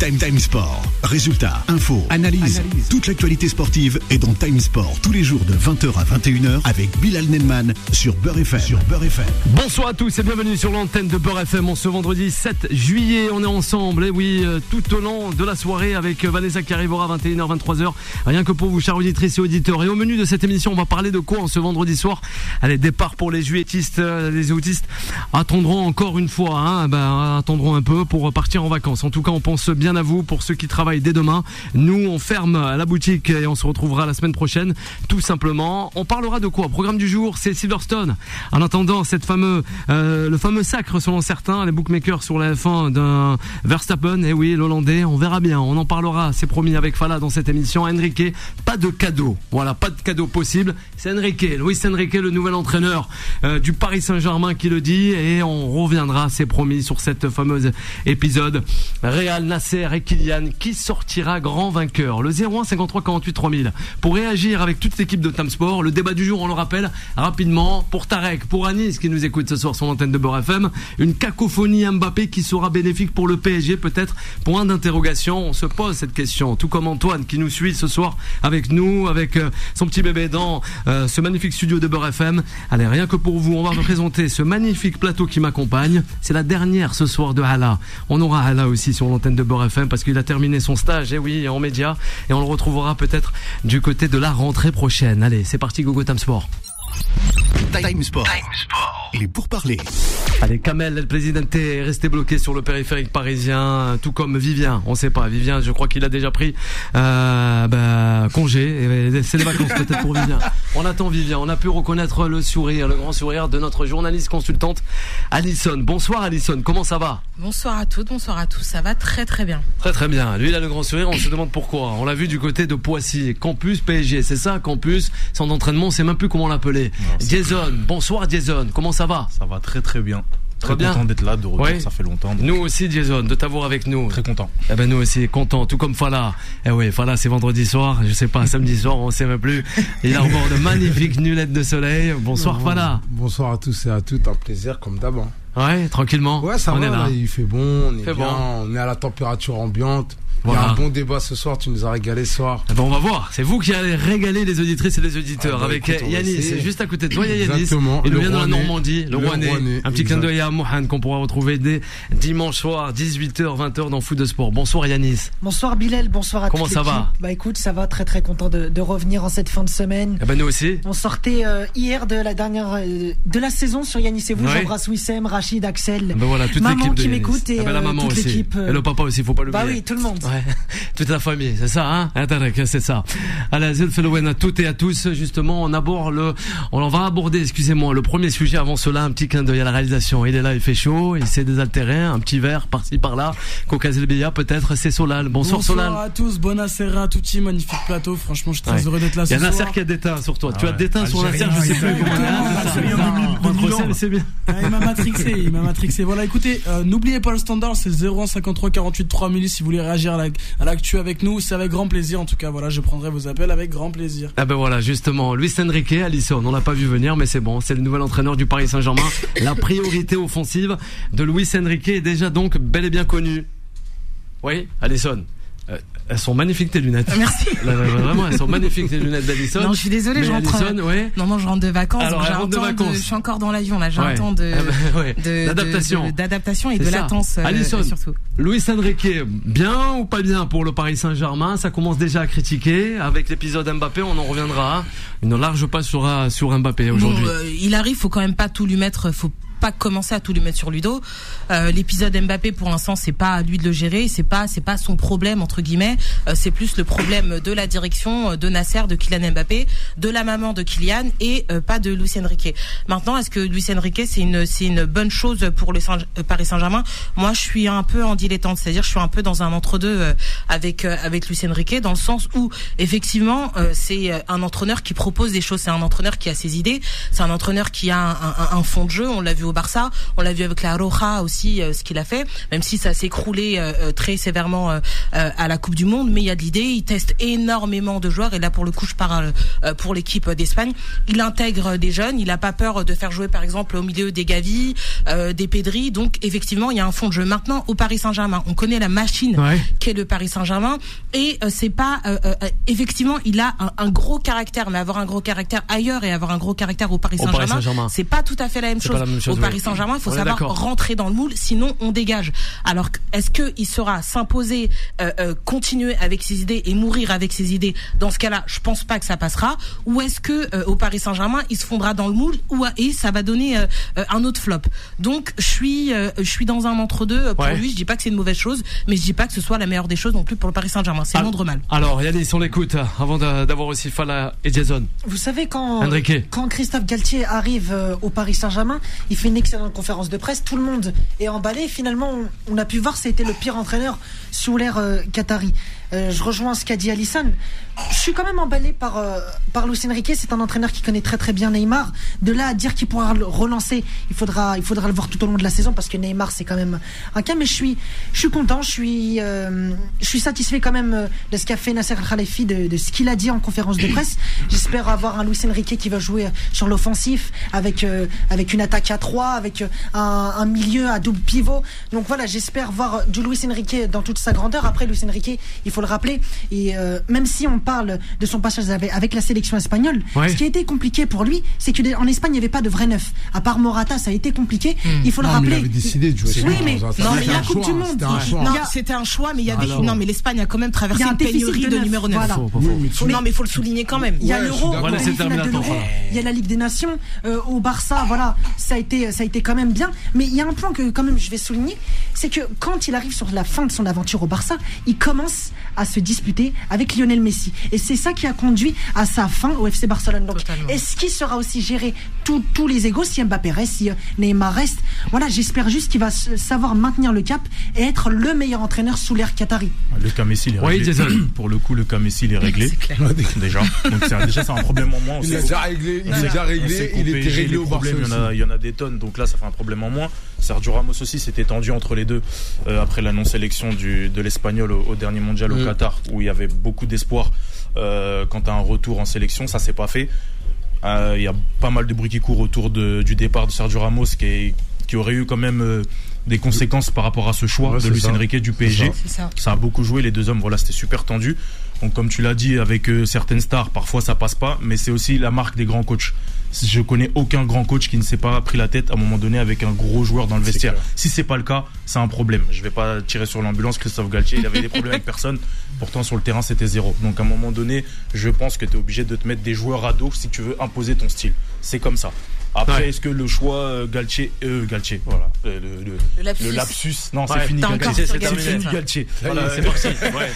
Time Time Sport. Résultats, infos, analyse. Toute l'actualité sportive est dans Time Sport tous les jours de 20h à 21h avec Bilal Nenman sur Beurre FM. Sur Beurre FM. Bonsoir à tous et bienvenue sur l'antenne de Beurre FM. On ce vendredi 7 juillet, on est ensemble. Et oui, euh, tout au long de la soirée avec euh, Vanessa qui arrivera à 21h, 23h. Rien que pour vous, chers auditrices et auditeurs. Et au menu de cette émission, on va parler de quoi en ce vendredi soir? Allez, départ pour les juilletistes, euh, les autistes. Attendront encore une fois, hein, ben, attendront un peu pour partir en vacances. En tout cas, on pense bien à vous pour ceux qui travaillent dès demain. Nous, on ferme la boutique et on se retrouvera la semaine prochaine, tout simplement. On parlera de quoi? Programme du jour, c'est Silverstone. En attendant, cette fameux, euh, le fameux sacre selon certains, les bookmakers sur la F1 d'un Verstappen. Et eh oui, l'Hollandais, on verra bien. On en parlera, c'est promis avec Fala dans cette émission. Enrique, pas de cadeau. Voilà, pas de cadeau possible. C'est Enrique, Luis Enrique, le nouvel entraîneur euh, du Paris Saint-Germain qui le dit. Et on reviendra, c'est promis, sur cette fameuse épisode. Real Nasser et Kylian, qui sortira grand vainqueur Le 01 53 48 3000. Pour réagir avec toute l'équipe de Tamsport, le débat du jour, on le rappelle rapidement, pour Tarek, pour Anis qui nous écoute ce soir sur l'antenne de Beurre FM, une cacophonie Mbappé qui sera bénéfique pour le PSG peut-être Point d'interrogation, on se pose cette question, tout comme Antoine qui nous suit ce soir avec nous, avec euh, son petit bébé dans euh, ce magnifique studio de Beurre FM. Allez, rien que pour vous, on va vous présenter ce magnifique plateau qui m'accompagne. C'est la dernière ce soir de Hala. On aura Hala aussi sur l'antenne de Beurre FM parce qu'il a terminé son stage, et eh oui, en média, et on le retrouvera peut-être du côté de la rentrée prochaine. Allez, c'est parti, Gogo Time Sport. Time Sport. Il est pour parler. Allez, Kamel, le président est resté bloqué sur le périphérique parisien, tout comme Vivien. On sait pas. Vivien, je crois qu'il a déjà pris euh, bah, congé. C'est les vacances peut-être pour Vivien. On attend Vivien. On a pu reconnaître le sourire, le grand sourire de notre journaliste consultante Alison. Bonsoir Alison, comment ça va? Bonsoir à toutes, bonsoir à tous. Ça va très très bien. Très très bien. Lui, il a le grand sourire. On se demande pourquoi. On l'a vu du côté de Poissy, campus PSG. C'est ça, campus. Son entraînement, on sait même plus comment l'appeler. Jason, bonsoir Jason. Comment ça va? Ça va très très bien. Très content d'être là, de retour, ça fait longtemps. Nous aussi, Jason, de t'avoir avec nous. Très content. Eh ben nous aussi, content, tout comme Fala. Eh oui, Fala, c'est vendredi soir, je sais pas, samedi soir, on sait même plus. Il a de magnifiques nulettes de soleil. Bonsoir Fala. Bonsoir à tous et à toutes, un plaisir comme d'hab. Hein. Ouais, tranquillement. Ouais, ça on va, est là. il fait bon, on est bien, bon. on est à la température ambiante. Il y a un bon débat ce soir, tu nous as régalé ce soir. Eh ben, on va voir, c'est vous qui allez régaler les auditrices et les auditeurs ah bah, avec Yanis, c'est juste à côté de toi, il y a Yanis. Exactement. Il vient de la Normandie, le, né. Un petit clin d'œil à Mohan qu'on pourra retrouver dès dimanche soir, 18h, 20h dans Foot de Sport. Bonsoir Yanis. Bonsoir Bilal, bonsoir à Comment ça va Bah écoute, ça va très très content de, de, revenir en cette fin de semaine. Eh ben nous aussi. On sortait euh, hier de la dernière euh, de la saison sur Yanis et vous. J'embrasse Wissem, Rachid, Axel, eh ben voilà, toute maman qui m'écoute et eh ben la euh, maman toute aussi. Et le papa aussi, faut pas l'oublier. Bah oui, tout le monde. Ouais. la famille, c'est ça, hein? C'est ça. Allez, Zelfelouen à toutes et à tous, justement, on aborde le, on va aborder, excusez-moi, le premier sujet avant cela, un petit clin d'œil à la réalisation. Il est là, il fait chaud, il s'est désaltéré, un petit verre par-ci par-là. Coca-Zelbia, peut-être, c'est Solal. Bonsoir, Solal. Bonsoir à tous, bonne tout magnifique plateau. Franchement, je suis très heureux d'être là ce soir. Il y a Nasser qui a déteint sur toi. tu as déteint sur Nasser, je sais plus comment c'est bien. Il m'a matrixé, il m'a matrixé. Voilà, écoutez, euh, n'oubliez pas le standard, c'est 0153 48 3000 si vous voulez réagir à l'actu avec nous, c'est avec grand plaisir. En tout cas, voilà, je prendrai vos appels avec grand plaisir. Ah ben voilà, justement, Luis Enrique, Alisson, on l'a pas vu venir, mais c'est bon, c'est le nouvel entraîneur du Paris Saint-Germain. La priorité offensive de Luis Enrique est déjà donc bel et bien connue. Oui, Alisson. Euh, elles sont magnifiques tes lunettes. Merci. vraiment, elles sont magnifiques tes lunettes d'Alison. Non, je suis désolée, je rentre. ouais. Non, non, je rentre de vacances. Alors, un de vacances. je suis encore dans l'avion là. J'ai un temps de ah bah, d'adaptation, d'adaptation et de latence euh, Alison, surtout. Luis Enrique, bien ou pas bien pour le Paris Saint-Germain? Ça commence déjà à critiquer. Avec l'épisode Mbappé, on en reviendra. Une large pas sur sur Mbappé aujourd'hui. Euh, il arrive, faut quand même pas tout lui mettre. Faut pas commencer à tout lui mettre sur lui dos. Euh, L'épisode Mbappé, pour l'instant, c'est pas à lui de le gérer, c'est pas c'est pas son problème entre guillemets. Euh, c'est plus le problème de la direction euh, de Nasser, de Kylian Mbappé, de la maman de Kylian et euh, pas de Luis Enrique. Maintenant, est-ce que Luis Enrique c'est une c'est une bonne chose pour le Saint Paris Saint-Germain? Moi, je suis un peu en dilettante, c'est-à-dire je suis un peu dans un entre-deux avec avec Luis Enrique dans le sens où effectivement c'est un entraîneur qui propose des choses, c'est un entraîneur qui a ses idées, c'est un entraîneur qui a un, un, un fond de jeu. On l'a vu au Barça. On l'a vu avec la Roja aussi, ce qu'il a fait, même si ça s'est écroulé très sévèrement à la Coupe du Monde. Mais il y a de l'idée. Il teste énormément de joueurs. Et là, pour le coup, je parle pour l'équipe d'Espagne. Il intègre des jeunes. Il a pas peur de faire jouer, par exemple, au milieu des Gavi, des Pedri. Donc, effectivement, il y a un fond de jeu. Maintenant, au Paris Saint-Germain, on connaît la machine qu'est le Paris Saint-Germain. Et c'est pas effectivement, il a un, gros caractère, mais avoir un gros caractère ailleurs et avoir un gros caractère au Paris Saint-Germain, c'est pas tout à fait la même, chose. Au Paris Saint-Germain, il faut savoir rentrer dans le moule, sinon on dégage. Alors, est-ce que il saura s'imposer, euh, euh, continuer avec ses idées et mourir avec ses idées? Dans ce cas-là, je pense pas que ça passera. Ou est-ce que euh, au Paris Saint-Germain, il se fondra dans le moule ou et ça va donner un autre flop Donc, je suis, je suis dans un entre-deux. Pour lui, je dis pas que c'est une mauvaise chose, mais je dis pas que ce soit la meilleure des choses non plus pour le Paris Saint-Germain. C'est moindre mal. Alors, Yannis, on l'écoute avant d'avoir aussi Fala et Jason. Vous savez, quand, quand Christophe Galtier arrive euh, au Paris Saint-Germain, il fait une excellente conférence de presse, tout le monde est emballé. Finalement, on, a pu voir, c'était le pire entraîneur sous l'ère euh, Qatari. Euh, je rejoins ce qu'a dit Alisson. Je suis quand même emballé par, euh, par Luis Enrique. C'est un entraîneur qui connaît très très bien Neymar. De là à dire qu'il pourra le relancer, il faudra, il faudra le voir tout au long de la saison parce que Neymar c'est quand même un cas. Mais je suis, je suis content, je suis, euh, je suis satisfait quand même de ce qu'a fait Nasser Khalifi, de, de ce qu'il a dit en conférence de presse. J'espère avoir un Luis Enrique qui va jouer sur l'offensif avec, avec une attaque à 3, avec un, un, milieu à double pivot. Donc voilà, j'espère voir du Luis Enrique dans toute sa grandeur. Après, Luis Enrique, il faut le rappeler. Et euh, même si on parle de son passage avec, la sélection espagnole, ce qui a été compliqué pour lui, c'est qu'en Espagne, il n'y avait pas de vrai neuf. À part Morata, ça a été compliqué. Hmm. Il faut le rappeler. il avait décidé de jouer. Oui, mais, non, mais il y a Coupe du Monde. C'était un choix, mais il y avait. Non, mais l'Espagne a quand même traversé une pénurie de, numéro 9. Non, mais il faut le souligner quand même. Il y a l'Euro, il y a la Ligue des Nations, euh, au Barça, voilà, ça a été, ça a été quand même bien. Mais il y a un point que quand même je vais souligner, c'est que quand il arrive sur la fin de son aventure au Barça, il commence à se disputer avec Lionel Messi. Et c'est ça qui a conduit à sa fin au FC Barcelone. Donc, est-ce qu'il sera aussi géré tous les égaux si Mbappé reste, si euh, Neymar reste Voilà, j'espère juste qu'il va savoir maintenir le cap et être le meilleur entraîneur sous l'ère Qatari. Le cas Messi, il est réglé. Pour le coup, le cas Messi, il est réglé. déjà. Donc, déjà, c'est un problème en moins. il est déjà réglé. Il est déjà réglé. Il était réglé au problème. Il y, en a, il y en a des tonnes. Donc là, ça fait un problème en moins. Sergio Ramos aussi s'était tendu entre les deux euh, après la non-sélection de l'Espagnol au, dernier mondial au mm. Qatar, où il y avait beaucoup d'espoir euh, quant à un retour en sélection. Ça s'est pas fait. Euh, il y a pas mal de bruit qui court autour du départ de Sergio Ramos, qui, qui aurait eu quand même des conséquences par rapport à ce choix de Luis Enrique du PSG. Ça. ça. a beaucoup joué, les deux hommes, voilà, c'était super tendu. Donc comme tu l'as dit, avec certaines stars, parfois ça passe pas, mais c'est aussi la marque des grands coachs je connais aucun grand coach qui ne s'est pas pris la tête à un moment donné avec un gros joueur dans le vestiaire. Si c'est pas le cas, c'est un problème. Je vais pas tirer sur l'ambulance. Christophe Galtier, il avait des problèmes avec personne. Pourtant, sur le terrain, c'était zéro. Donc, à un moment donné, je pense que tu es obligé de te mettre des joueurs à dos si tu veux imposer ton style. C'est comme ça. Après, est-ce que le choix euh, Galtier, euh, Galtier, voilà, euh, le, le, lapsus. non, c'est fini. Galtier, c'est fini Galtier. Voilà, c'est parti. Ouais.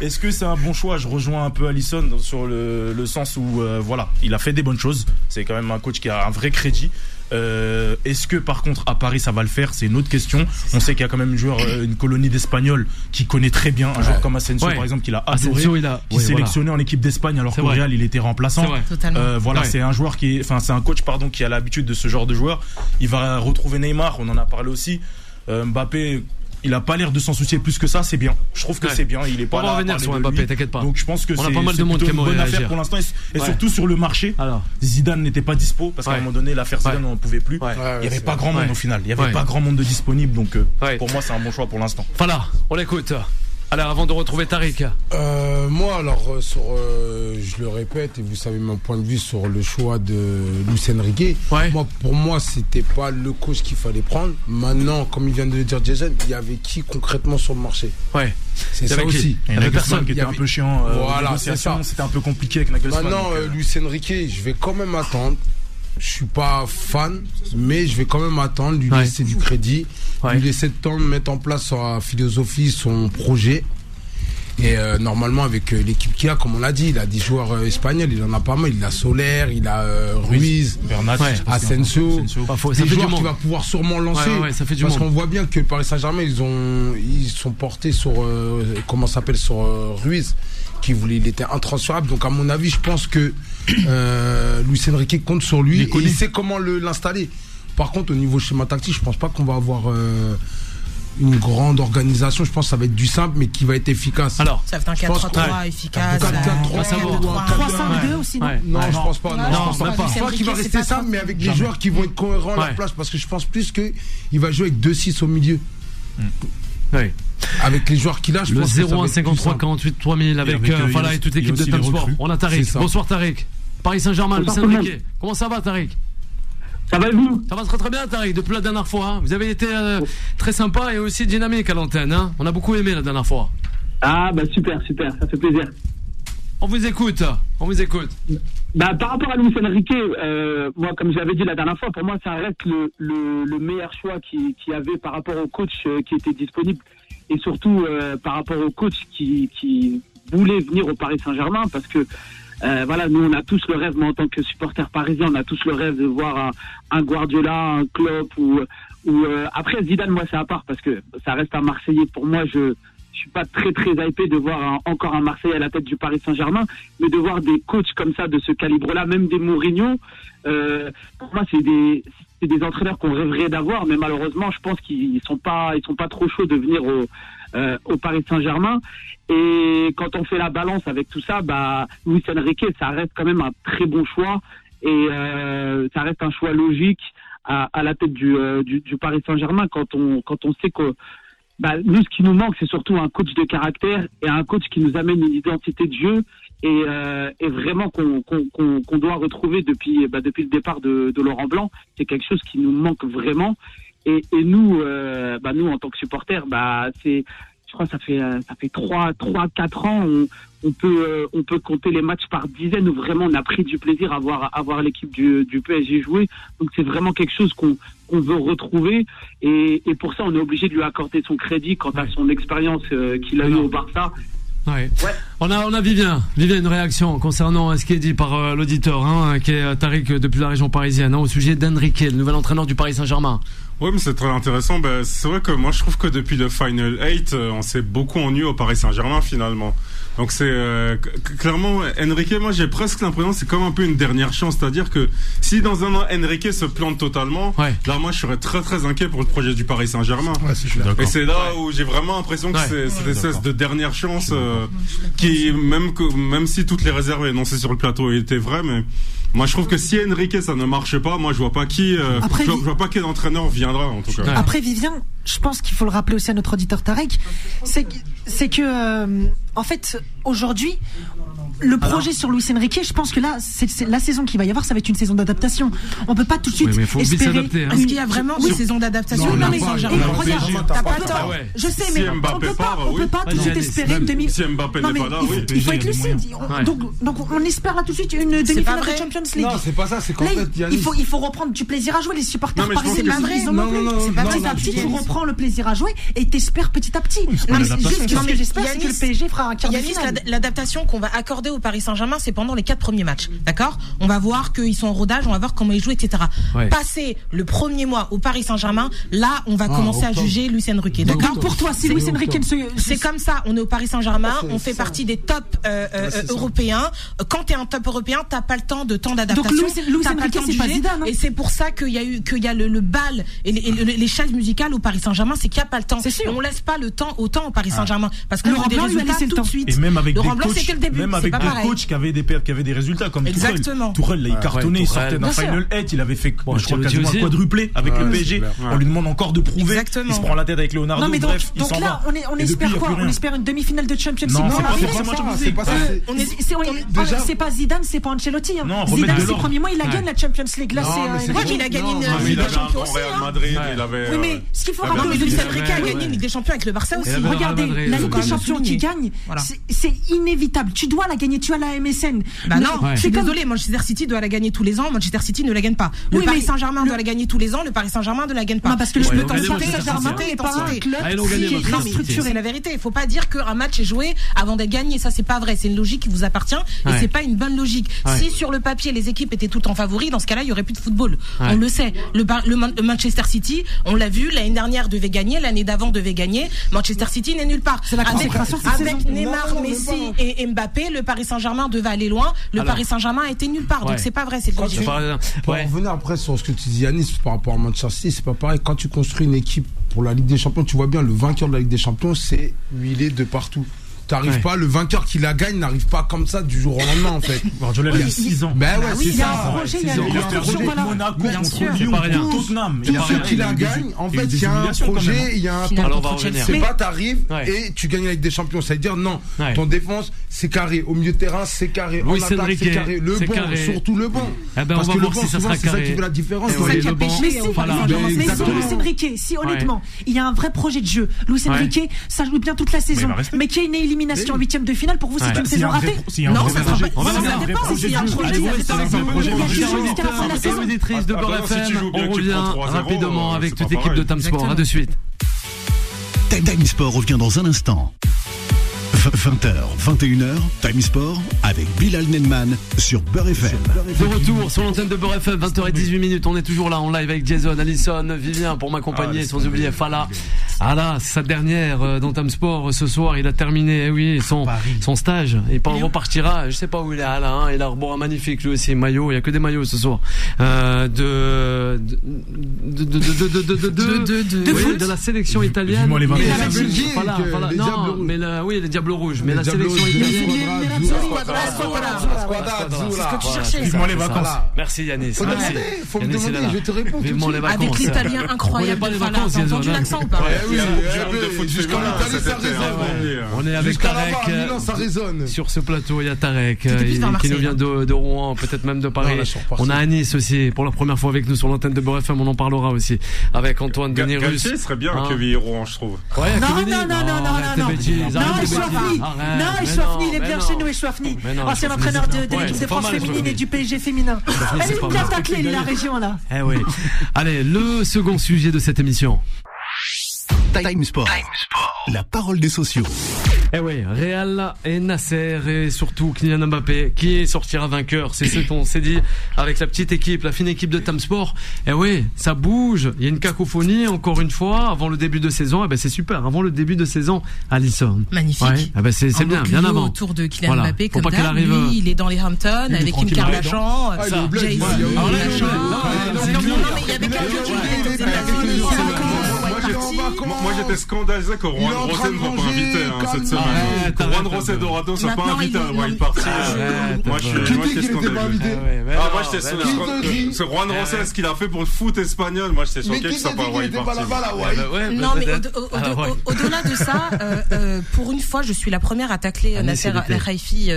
Est-ce que c'est un bon choix? Je rejoins un peu Allison sur le, le sens où, euh, voilà, il a fait des bonnes choses. C'est quand même un coach qui a un vrai crédit. Euh, Est-ce que par contre à Paris ça va le faire? C'est une autre question. On sait qu'il y a quand même une, joueur, euh, une colonie d'Espagnols qui connaît très bien. Un joueur comme Asensio par exemple qu'il a adoré, il a... qui est sélectionné en équipe d'Espagne alors qu'au Real il était remplaçant. Euh, voilà, c'est un joueur qui, enfin c'est un coach pardon qui a l'habitude de ce genre de joueur. Il va retrouver Neymar, on en a parlé aussi. Euh, Mbappé il a pas l'air de s'en soucier plus que ça, c'est bien. Je trouve que c'est bien. Il est pas on va revenir sur Mbappé, t'inquiète pas. Donc je pense que c'est une bonne affaire pour l'instant et, surtout sur le marché. Alors. Zidane n'était pas dispo parce qu'à un moment donné l'affaire Zidane on ne pouvait plus. il n'y avait pas grand monde au final. Il n'y avait pas grand monde de disponible donc euh, pour moi c'est un bon choix pour l'instant. Voilà, on l'écoute. Alors, avant de retrouver Tariq. Euh, moi, alors, euh, sur, euh, je le répète, et vous savez mon point de vue sur le choix de Lucien Riquet. Moi, pour moi, c'était pas le coach qu'il fallait prendre. Maintenant, comme il vient de le dire Jason, il y avait qui concrètement sur le marché? Ouais. C'est ça aussi. Il y avait personne qui était un peu chiant. voilà, C'était un peu compliqué avec Nagelsmann. Maintenant, Lucien Riquet, je vais quand même attendre je suis pas fan, mais je vais quand même attendre, lui laisser du crédit, lui laisser le temps de mettre en place sa philosophie, son projet. Et euh, normalement, avec euh, l'équipe qu'il a, comme on l'a dit, il a des joueurs euh, espagnols, il en a pas mal. Il a Soler, il a Ruiz, Bernat, Asensio. des joueurs qu'il va pouvoir sûrement lancer. parce qu'on voit bien que Paris Saint-Germain, ils ont, ils sont portés sur, comment s'appelle, sur Ruiz, qui voulait, il était intransférable. Donc à mon avis, je pense que euh, Luis Enrique compte sur lui et il sait comment l'installer. par contre, au niveau schéma tactique, je pense pas qu'on va avoir une grande organisation. Je pense que ça va être du simple, mais qui va être efficace. Alors, ça va être un 4-3-3 efficace. 3-5-2 aussi, non Non, je pense pas. Non, je pense pas. Je pense qu'il va rester simple, mais avec des joueurs qui vont être cohérents à la place, parce que je pense plus qu'il va jouer avec 2-6 au milieu. Oui. Avec les joueurs qu'il a, je le pense 01 53 48 3000 avec, euh, Fala et toute l'équipe de Time Sport. On a Tariq. Bonsoir Tariq. Paris Saint-Germain, Lucien Riquet. Comment ça va Tariq ça va vous? Ça va très très bien Tariq, depuis la dernière fois. Hein. Vous avez été euh, très sympa et aussi dynamique à l'antenne. Hein. On a beaucoup aimé la dernière fois. Ah bah super, super, ça fait plaisir. On vous écoute, on vous écoute. Bah, par rapport à Luis Enrique, euh, moi comme j'avais dit la dernière fois, pour moi ça reste le, le, meilleur choix qu'il qui avait par rapport au coach euh, qui était disponible et surtout par rapport au coach qui, qui voulait venir au Paris Saint-Germain parce que euh, voilà, nous on a tous le rêve, moi en tant que supporter parisien, on a tous le rêve de voir un, Guardiola, un Klopp ou, ou euh, après Zidane, moi c'est à part parce que ça reste un Marseillais. Pour moi, je je suis pas très très hypé de voir encore un Marseillais à la tête du Paris Saint-Germain, mais de voir des coachs comme ça de ce calibre-là, même des Mourinho, euh, pour moi c'est des c'est des entraîneurs qu'on rêverait d'avoir, mais malheureusement, je pense qu'ils sont pas ils sont pas trop chauds de venir au euh, au Paris Saint-Germain. Et quand on fait la balance avec tout ça, bah, Luis Enrique, ça reste quand même un très bon choix et euh, ça reste un choix logique à, à la tête du, euh, du, du Paris Saint-Germain quand on quand on sait que bah, nous ce qui nous manque c'est surtout un coach de caractère et un coach qui nous amène une identité de jeu et, euh, et vraiment qu'on qu'on qu'on doit retrouver depuis bah, depuis le départ de, de Laurent Blanc. C'est quelque chose qui nous manque vraiment. Et, et nous euh, bah, nous en tant que supporters bah c'est je crois que ça fait euh, ça fait trois trois quatre ans on, on peut euh, on peut compter les matchs par dizaines où vraiment on a pris du plaisir à voir à voir l'équipe du, du PSG jouer. Donc c'est vraiment quelque chose qu'on qu'on veut retrouver. Et, et pour ça on est obligé de lui accorder son crédit quant à son expérience euh, qu'il a eu au Barça. Ouais. On a on a Vivien, Vivien une réaction concernant ce qui est dit par l'auditeur, hein, qui est Tariq depuis la région parisienne, hein, au sujet d'Enrique, le nouvel entraîneur du Paris Saint-Germain. Oui, mais c'est très intéressant. Ben, c'est vrai que moi, je trouve que depuis le Final 8, euh, on s'est beaucoup ennuyé au Paris Saint-Germain, finalement. Donc c'est euh, clairement Enrique. Moi, j'ai presque l'impression c'est comme un peu une dernière chance, c'est-à-dire que si dans un an Enrique se plante totalement, là, moi, je serais très très inquiet pour le projet du Paris Saint-Germain. Et c'est là où j'ai vraiment l'impression que c'est cette espèce de dernière chance euh, qui, même que même si toutes les réserves énoncées sur le plateau étaient vraies, mais moi, je trouve que si Enrique ça ne marche pas, moi je vois pas qui, euh, je, vois, pas quel entraîneur viendra en tout cas. Après Vivien, je pense qu'il faut le rappeler aussi à notre auditeur Tarek, c'est c'est que euh, en fait aujourd'hui le projet sur Luis Enrique, je pense que là, c'est la saison qui va y avoir, ça va être une saison d'adaptation. On peut pas tout de suite espérer. Hein. Est-ce qu'il y a vraiment une saison d'adaptation? Non, mais regarde, t'as pas le temps. Je sais, mais on peut pas, on peut pas tout de suite espérer une demi. Si Mbappé n'est pas là, oui. Il faut être lucide. Donc, on espère là tout de suite une demi-finale de Champions League. Non, c'est pas ça. C'est qu'en fait, il faut, il faut reprendre du plaisir à jouer. Les supporters parisiens, c'est pas vrai. C'est pas petit à petit, tu reprends le plaisir à jouer et t'espères petit à petit. Ce que j'espère, c'est que le PSG fera un quart de finale. L'adaptation qu'on va accorder au Paris Saint-Germain, c'est pendant les quatre premiers matchs. D'accord? On va voir qu'ils sont en rodage, on va voir comment ils jouent, etc. Passer le premier mois au Paris Saint-Germain, là, on va ah, commencer à juger Lucien Riquet. D'accord? Pour toi, si Lucien Riquet C'est comme ça, on est au Paris Saint-Germain, on fait partie des top euh, euh, européens. Quand tu es un top européen, t'as pas le temps de temps d'adaptation. Donc Riquet, c'est pas Zidane. Hein. Et c'est pour ça qu'il y a eu qu'il y a le, bal et les, chaises musicales au Paris Saint-Germain, c'est qu'il n'y a pas le temps. Et on laisse pas le temps autant au Paris ah. Saint-Germain parce que Laurent Blanc lui a laissé le temps. Et même avec des coachs, même avec des coachs qui avaient des qui avait des résultats comme Exactement. Tourelle. il cartonné, il sortait d'un final 8, il avait fait je crois quasiment un quadruplé avec le PSG. On lui demande encore de prouver. Il se prend la tête avec Leonardo. Non, bref, donc là, on espère quoi? On espère une demi-finale de Champions League. Non, c'est pas ça. C'est pas Zidane, c'est pas Ancelotti. Hein. Zidane, ses premiers mois, il a gagné la Champions League. Là, c'est vrai qu'il a gagné une Ligue des Champions aussi. Oui, mais ce qu'il faut rappeler, Luis Enrique a gagné une Ligue des Champions avec le Barça aussi. Regardez, la Ligue des Champions qui gagne, c'est inévitable. Tu dois la gagner. Tu as la MSN. Bah non, je suis désolé. Manchester City doit la gagner tous les ans. Manchester City ne la gagne pas. Le Paris Saint-Germain doit la gagner tous les ans. Le Paris Saint-Germain ne la gagne pas. Non, parce que le Paris Saint-Germain n'est pas un club structuré. la vérité. Il faut pas dire qu'un match est joué avant d'être gagné. Ça, c'est pas vrai. C'est une logique qui vous appartient et c'est pas une bonne logique. Si sur le papier les équipes étaient toutes en favori, dans ce cas-là, il y aurait plus de football. On le sait. Le Manchester City, on l'a vu l'année dernière devait gagner, l'année d'avant devait gagner. Manchester City n'est nulle part. Avec Neymar, Messi et Mbappé, le Paris Saint-Germain devait aller loin. Le Paris Saint-Germain était nulle part. Donc c'est pas vrai. C'est Pour revenir après sur ce que tu dis, Yanis, par rapport à Manchester City, c'est pas pareil. Quand tu construis une équipe pour la Ligue des Champions, tu vois bien, le vainqueur de la Ligue des Champions, c'est huilé de partout. T'arrives pas, le vainqueur qui la gagne n'arrive pas comme ça du jour au lendemain en fait. Guardiola il a 6 ans. Ben ouais, Ah oui, c'est il y a ça. un projet, il y a construction, voilà. Monaco. Lyon, Tottenham. Tous Il y a ceux qui la y gagnent, en y fait, il y a un projet, il y a un temps. C'est pas, t'arrives Ouais. et tu gagnes avec des champions. Ça veut dire non. Ouais. Ton défense, c'est carré. Au milieu de terrain, c'est carré. En attaque, Enrique, c'est carré. Le c'est bon, surtout le bon. Eh ben, Parce que le bon, souvent, c'est ça qui fait la différence. Mais si. Luis Enrique, si honnêtement, il y a un vrai projet de jeu, Luis Ouais. Enrique, ça joue bien toute la saison, mais qu'il y ait une élimination en huitième de finale, pour vous, c'est une saison ratée Non, ça pas. La fin de la on revient rapidement avec toute l'équipe de Tam Sport. A de suite. Time Sport revient dans un instant. 20h, 21h, Time Sport avec Bilal Nelman sur Beurre FM. De retour sur l'antenne de Beurre FM, 20h18 minutes. On est toujours là en live avec Jason, Allison, Vivien pour m'accompagner, sans oublier Fala. Fala, sa dernière euh, dans Time Sport euh, ce soir. Il a terminé, eh oui, son, stage. Et pas on repartira. Je ne sais pas où il est, Ala. Il a un rebord magnifique, lui aussi. Maillot, il y a que des maillots ce soir. De, la sélection italienne. Non, mais la, oui, les Diablo rouge, mais la sélection C'est ce que Merci Yanis. Faut me demander, je te les. Avec incroyable. Hein. On est avec Tarek. Euh, sur ce plateau, il y a Tarek euh, qui nous vient de Rouen, peut-être même de Paris. On a Anis aussi, pour la première fois avec nous sur l'antenne de BFM, on en parlera aussi. Avec Antoine Denirus. Galtier serait bien hein. que Rouen, je trouve. Non, non, non, non, non, non. Non, ah, ah, ah, non, il est bien chez nous, Chouafny. Ancien entraîneur de l'équipe de France féminine et du PSG féminin. Elle est bien taclée, la eh région, là. Eh oui. Allez, le second sujet de cette émission. Time Sport. La parole des sociaux. Eh oui, Real et Nasser et surtout Kylian Mbappé qui sortira vainqueur. C'est ce qu'on s'est dit avec la petite équipe, la fine équipe de Tamsport. Eh oui, ça bouge. Il y a une cacophonie encore une fois avant le début de saison. Eh ben c'est super. Avant le début de saison, Alisson. Magnifique. Ouais. Eh ben c'est bien, bien avant. autour de Kylian Voilà. Mbappé comme. Lui, il est dans les Hamptons Il avec Kim Kardashian, Ah, il est au bled, Jay-Z, ouais, il est au bled. machin. Ah, il est au Non, bled. non, mais il y avait quelqu'un qui moi, j'étais scandalisé que Juan Rosé ne soit pas invité hein, cette semaine. Juan Rosé Dorado ne soit pas invité à Wild Party. Moi, j'étais scandalisé. Ah, moi, j'étais scandalisé. Ce Juan Rosé, ce qu'il a fait pour le foot espagnol, moi, je j'étais choqué qu'il soit pas à Wild Party. Non, mais au-delà de ça, euh, euh, pour une fois, je suis la première à tacler euh, Nasser Khaifi,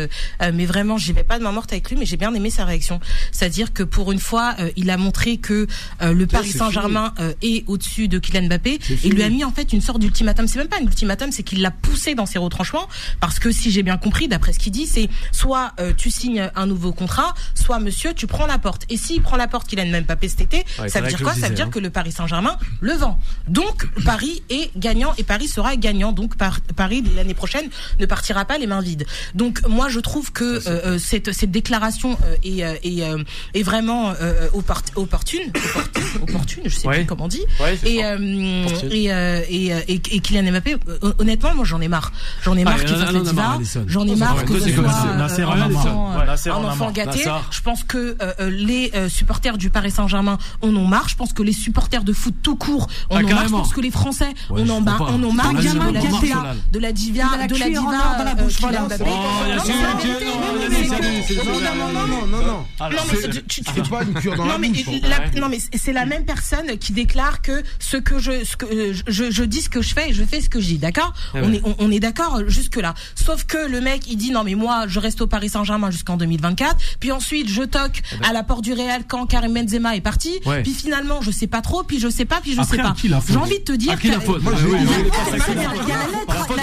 mais vraiment, j'y vais pas de main morte avec lui, mais j'ai bien aimé sa réaction. C'est-à-dire que pour une fois, il a montré que le Paris Saint-Germain est au-dessus de Kylian Mbappé et lui a mis en fait une sorte d'ultimatum. C'est même pas un ultimatum, c'est qu'il l'a poussé dans ses retranchements parce que si j'ai bien compris, d'après ce qu'il dit, c'est soit euh, tu signes un nouveau contrat, soit monsieur, tu prends la porte. Et s'il prend la porte Kylian Mbappé cet été, Ouais, ça veut dire quoi? Ça veut dire hein. que le Paris Saint-Germain le vend. Donc Paris est gagnant et Paris sera gagnant. Donc par- Paris l'année prochaine ne partira pas les mains vides. Donc moi je trouve que euh, euh, cette, cette déclaration euh, est, est, est vraiment euh, oppor- opportune, opportune, opportune, je sais Ouais. plus comment on dit. Ouais, Et, euh, euh, et, euh, et, et, et, Kylian Mbappé, euh, honnêtement, moi j'en ai marre. J'en ai marre qu'il fasse le diva. J'en ai marre que ce soit un enfant gâté. Je pense que euh, les supporters du Paris Saint-Germain on en marre. Je pense que les supporters de foot tout court on en marre. Je pense que les Français on en marre. On en marre. De la diva, de la diva, non, non, non. C'est pas une cure dans la Non, mais c'est la même personne qui déclare que ce que je ce que euh, je, je dis ce que je fais et je fais ce que je dis d'accord Ah on est on, on est d'accord jusque là sauf que le mec il dit non mais moi je reste au Paris Saint-Germain jusqu'en 2024 puis ensuite je toque à la porte du Real quand Karim Benzema est parti. Ouais. puis finalement je sais pas trop puis je sais pas puis je Après, sais pas. qui la faute j'ai envie de te dire À qui la que- la lettre, La faute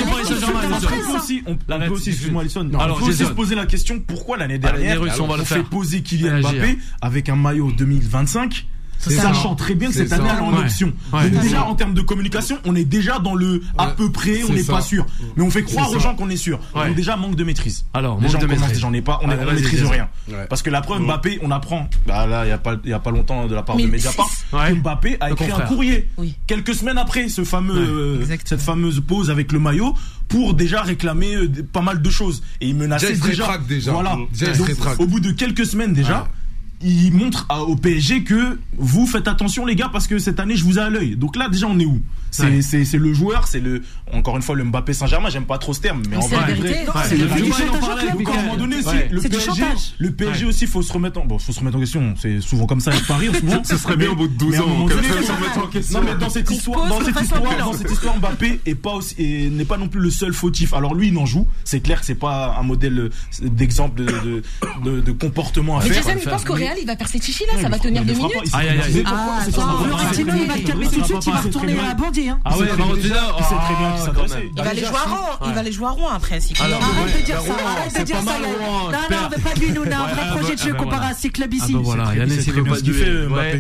la lettre aussi, excuse-moi, Alisson, on Alors, peut aussi se poser la question pourquoi l'année dernière on fait poser Kylian. Mbappé avec un maillot 2025 sachant très bien que cette année elle est en option. déjà en termes de communication, on est déjà dans le à peu près, on n'est pas sûr, mais on fait croire aux gens qu'on est sûr. Donc déjà manque de maîtrise. Alors déjà on commence, j'en ai pas, on ne maîtrise rien. Parce que la preuve Mbappé, on apprend. Bah là il y a pas il y a pas longtemps de la part de Mediapart, Mbappé a écrit un courrier quelques semaines après ce fameux cette fameuse pause avec le maillot pour déjà réclamer euh, pas mal de choses. Et il menaçait déjà, déjà. Voilà. au bout de quelques semaines déjà, il montre au PSG que vous faites attention les gars parce que cette année je vous ai à l'œil. Donc là déjà on est où? C'est c'est le joueur, c'est le encore une fois le Mbappé Saint-Germain, j'aime pas trop ce terme mais, en vrai c'est le le PSG le PSG aussi faut se remettre en bon, faut se remettre en question, c'est souvent comme ça avec Paris souvent. Ce serait bien au bout de 12 ans Non mais dans cette histoire dans cette histoire dans cette histoire Mbappé est pas aussi n'est pas non plus le seul fautif. Alors lui il en joue, c'est clair que c'est pas un modèle d'exemple de de comportement à faire. Il va faire ses chichis là, ça va tenir deux minutes. Aïe aïe aïe. Ah, Florentino, il va le calmer tout de suite, il va retourner à Hein. Ah ouais, il sait très bien qui s'adresser. Il va les jouer à Rouen, il va les jouer à Rouen après. Arrête de dire ça, arrête de dire ça. Non, non, on veut pas lui, nous, on a un vrai projet de jeu comparé à ses clubs ici. Voilà, il.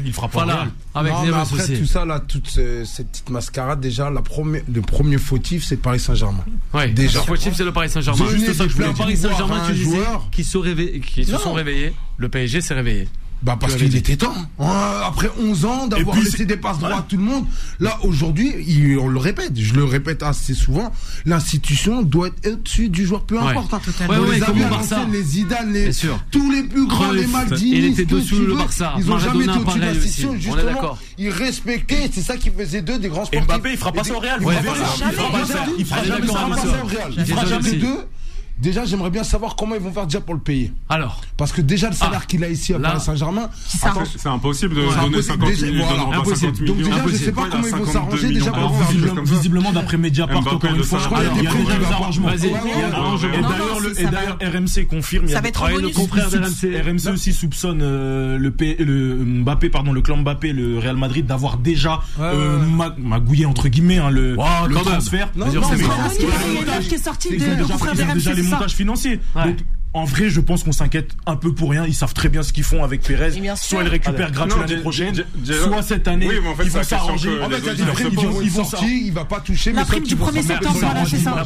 Il fera pas Voilà. Avec après tout ça là, toute cette petite mascarade, déjà, le premier fautif, c'est Paris Saint-Germain. Déjà. Le fautif, c'est le Paris Saint-Germain. Juste ça que je voulais Paris Saint-Germain, tu disais, qui se sont réveillés. Le PSG s'est réveillé. Bah parce qu'il était temps. Hein, après 11 ans d'avoir laissé des passes droits à tout le monde. Là aujourd'hui, on le répète, je le répète assez souvent, l'institution doit être au-dessus du joueur peu important. Ouais, ouais, les avions les Zidane, les tous les plus grands, les Maldini, il était dessous le Barça. Ils ont jamais été au-dessus de l'institution. Justement, ils respectaient. C'est ça qui faisait d'eux des grands sportifs. Mbappé, il fera pas ça au Real. Il fera jamais ça au Real. Il fera jamais deux. Déjà, j'aimerais bien savoir comment ils vont faire déjà pour le payer. Alors Parce que déjà, le salaire ah, qu'il a ici à Paris Saint-Germain. C'est impossible de donner 50 millions. Impossible. Donc, déjà, je ne sais pas comment ils vont s'arranger déjà pour faire Visiblement, d'après Mediapart, encore une fois, il y a des arrangements. Et d'ailleurs, RMC confirme. Ça va être RMC aussi soupçonne euh, le Mbappé, pardon, le clan Mbappé, le Real Madrid, d'avoir déjà euh, magouillé, entre guillemets, hein, le transfert. Non, non, c'est qui est sorti de montage financier. Donc, en vrai, je pense qu'on s'inquiète un peu pour rien. Ils savent très bien ce qu'ils font avec Pérez. Soit ils récupèrent ah, gratuit l'année prochaine, soit cette année, ils vont s'arranger. En fait, ils vont sortir, il va pas toucher. La prime du 1er septembre, voilà, c'est ça.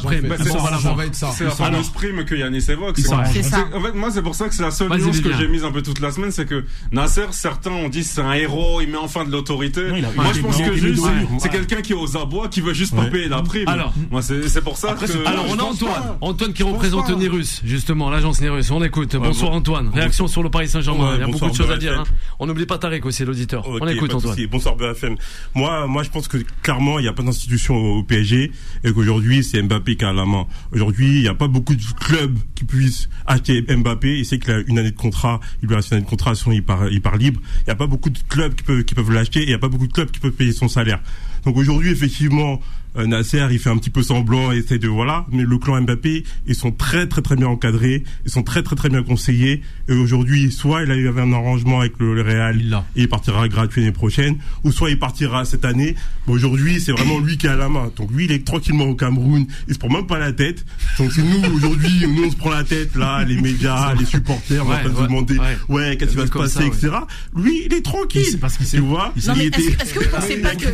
Ça va être ça. C'est la fameuse prime que Yannis évoque. C'est ça. En fait, moi, c'est pour ça que c'est la seule nuance que j'ai mise un peu toute la semaine, c'est que Nasser, certains ont dit c'est un héros, il met enfin de l'autorité. Moi, je pense que juste, c'est quelqu'un qui est aux abois, qui veut juste pas payer la prime. Alors, moi, c'est pour ça que. Alors, on a Antoine. Antoine qui représente Nirus, justement, l'agence on écoute. Bonsoir Antoine. Réaction sur le Paris Saint-Germain. Il y a beaucoup de choses à dire. Hein. On n'oublie pas Tarek aussi, l'auditeur. on écoute Antoine. Bonsoir BFM. Moi, moi, je pense que clairement, il n'y a pas d'institution au PSG et qu'aujourd'hui, c'est Mbappé qui a la main. Aujourd'hui, il n'y a pas beaucoup de clubs qui puissent acheter Mbappé. Il sait qu'il a une année de contrat. Il lui reste une année de contrat, sinon il part, il part libre. Il n'y a pas beaucoup de clubs qui peuvent, qui peuvent l'acheter et il n'y a pas beaucoup de clubs qui peuvent payer son salaire. Donc aujourd'hui, effectivement, Nasser, il fait un petit peu semblant, et essaie de voilà, mais le clan Mbappé, ils sont très très très bien encadrés, ils sont très très très bien conseillés. Et aujourd'hui, soit il a eu un arrangement avec le, Real et il partira gratuit l'année prochaine, ou soit il partira cette année. Mais aujourd'hui, c'est vraiment lui qui a la main. Donc lui, il est tranquillement au Cameroun, il se prend même pas la tête. Donc c'est nous aujourd'hui, nous on se prend la tête là, les médias, les supporters, on va pas se demander ouais, qu'est-ce qui va se passer, etc. Lui, il est tranquille. C'est parce qu'il tu vois. Est-ce que vous pensez pas que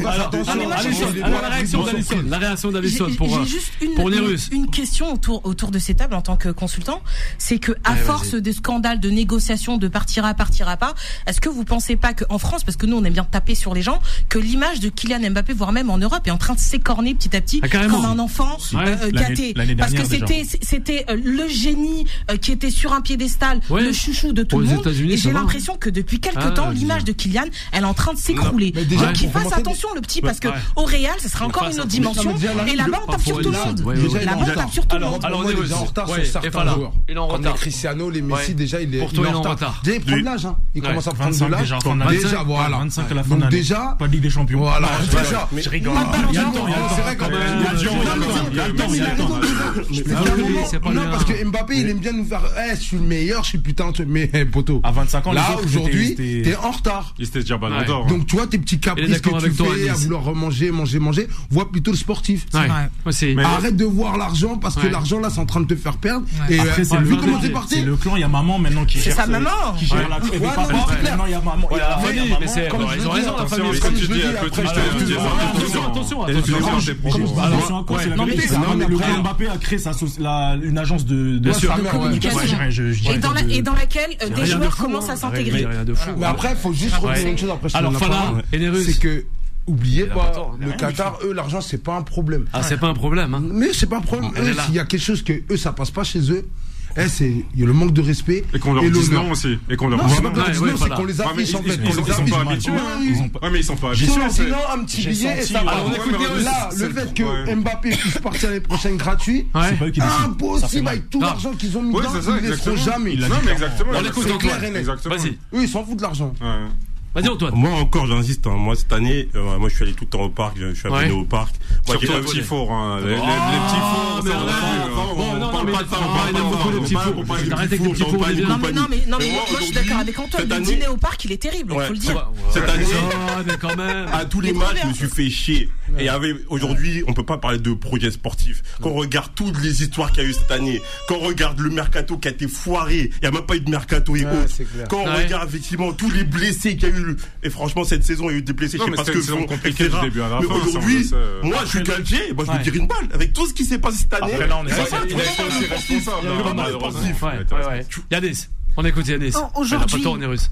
la réaction la réaction d'Alisson pour J'ai juste une, une, question autour autour de ces tables en tant que consultant, c'est que à force des scandales de négociations de partira partira pas, est-ce que vous pensez pas qu'en France, parce que nous on aime bien taper sur les gens, que l'image de Kylian Mbappé, voire même en Europe, est en train de s'écorner petit à petit ah, comme un enfant euh, gâté, parce que c'était c'était euh, le génie euh, qui était sur un piédestal, le chouchou de tout le monde. Et j'ai l'impression que depuis quelques ah, temps, l'image de Kylian, elle est en train de s'écrouler. Donc qu'il fasse attention le petit, parce que au Real, ce sera encore une autre dimension. Et là-bas, on tape sur tout le monde. Là-bas, on tape sur tout le monde. Alors, on est en retard sur certains joueurs. Il est en retard. Cristiano, les Messi, déjà, il est en retard. Déjà, il prend de l'âge. Il commence à prendre de l'âge. Déjà, voilà. 25 à la fin de déjà. Pas de Ligue des Champions. Voilà. Déjà. Je rigole. Il y a le temps. C'est vrai quand même. Il y a le temps. Il y a le temps. Non, parce que Mbappé, il aime bien nous faire. Eh, je suis le meilleur, je suis putain. Mais eh, poteau. À 25 ans, là aujourd'hui, t'es en retard. Il s'était déjà ballon d'or. Hein. Donc tu vois tes petits caprices que tu fais à vouloir remanger, manger, manger. Vois plutôt le sportif. Arrête de voir l'argent parce que l'argent là, c'est en train de te faire perdre. Et après, euh, c'est le comment c'est parti. C'est le clan. Il y a maman maintenant qui gère. C'est sa maman. Qui gère la. Maintenant, il y a maman. Ils ont raison la famille. Comme tu dis, attention, attention. Non mais le Mbappé a créé une agence de communication et dans laquelle des joueurs commencent à s'intégrer. Mais après, il faut juste retenir une chose après. Alors, Fala, c'est que Oubliez pas, le Qatar, eux, l'argent, c'est pas un problème. Ah, c'est pas un problème, hein. Mais c'est pas un problème. Eux, s'il y a quelque chose que eux, ça passe pas chez eux, eh, c'est il y a le manque de respect et qu'on leur dise non aussi. Et qu'on leur non, c'est pas c'est qu'on les affiche en fait. ils, sont pas habitués ouais mais ils sont pas habitués sinon un petit billet et ça là le fait que Mbappé puisse partir l'année prochaine gratuit c'est impossible avec tout l'argent qu'ils ont mis dedans ils ne feront jamais. Non mais exactement. on l'écoute exactement. Vas-y. Eux ils s'en foutent de l'argent Vas-y Antoine. Moi encore j'insiste. Hein. Moi cette année, euh, moi je suis allé tout le temps au parc. Je suis abonné au parc. Moi j'ai le petit four. Hein. Les, petits fours. On parle pas de ça. On aime beaucoup les petits fours. Arrêtez avec les petits fours. Non mais non mais non mais moi je suis d'accord avec Antoine. Le dîner au parc il est terrible. Il faut le dire. Cette année. À tous les matchs, je me suis fait chier. Et aujourd'hui, on peut pas parler de projet sportif. Quand on regarde toutes les histoires qu'il y a eu cette année, quand on regarde le mercato qui a été foiré, il y a même pas eu de mercato et autres. Quand on regarde effectivement tous les blessés qu'il y a eu et franchement, cette saison, il y a eu des blessés, je sais pas ce que font, etc. Mais aujourd'hui, moi, je suis Galtier, moi, je me tire une balle. Avec tout ce qui s'est passé cette année. Là, on. Yanis. Écoute Yanis. Aujourd'hui,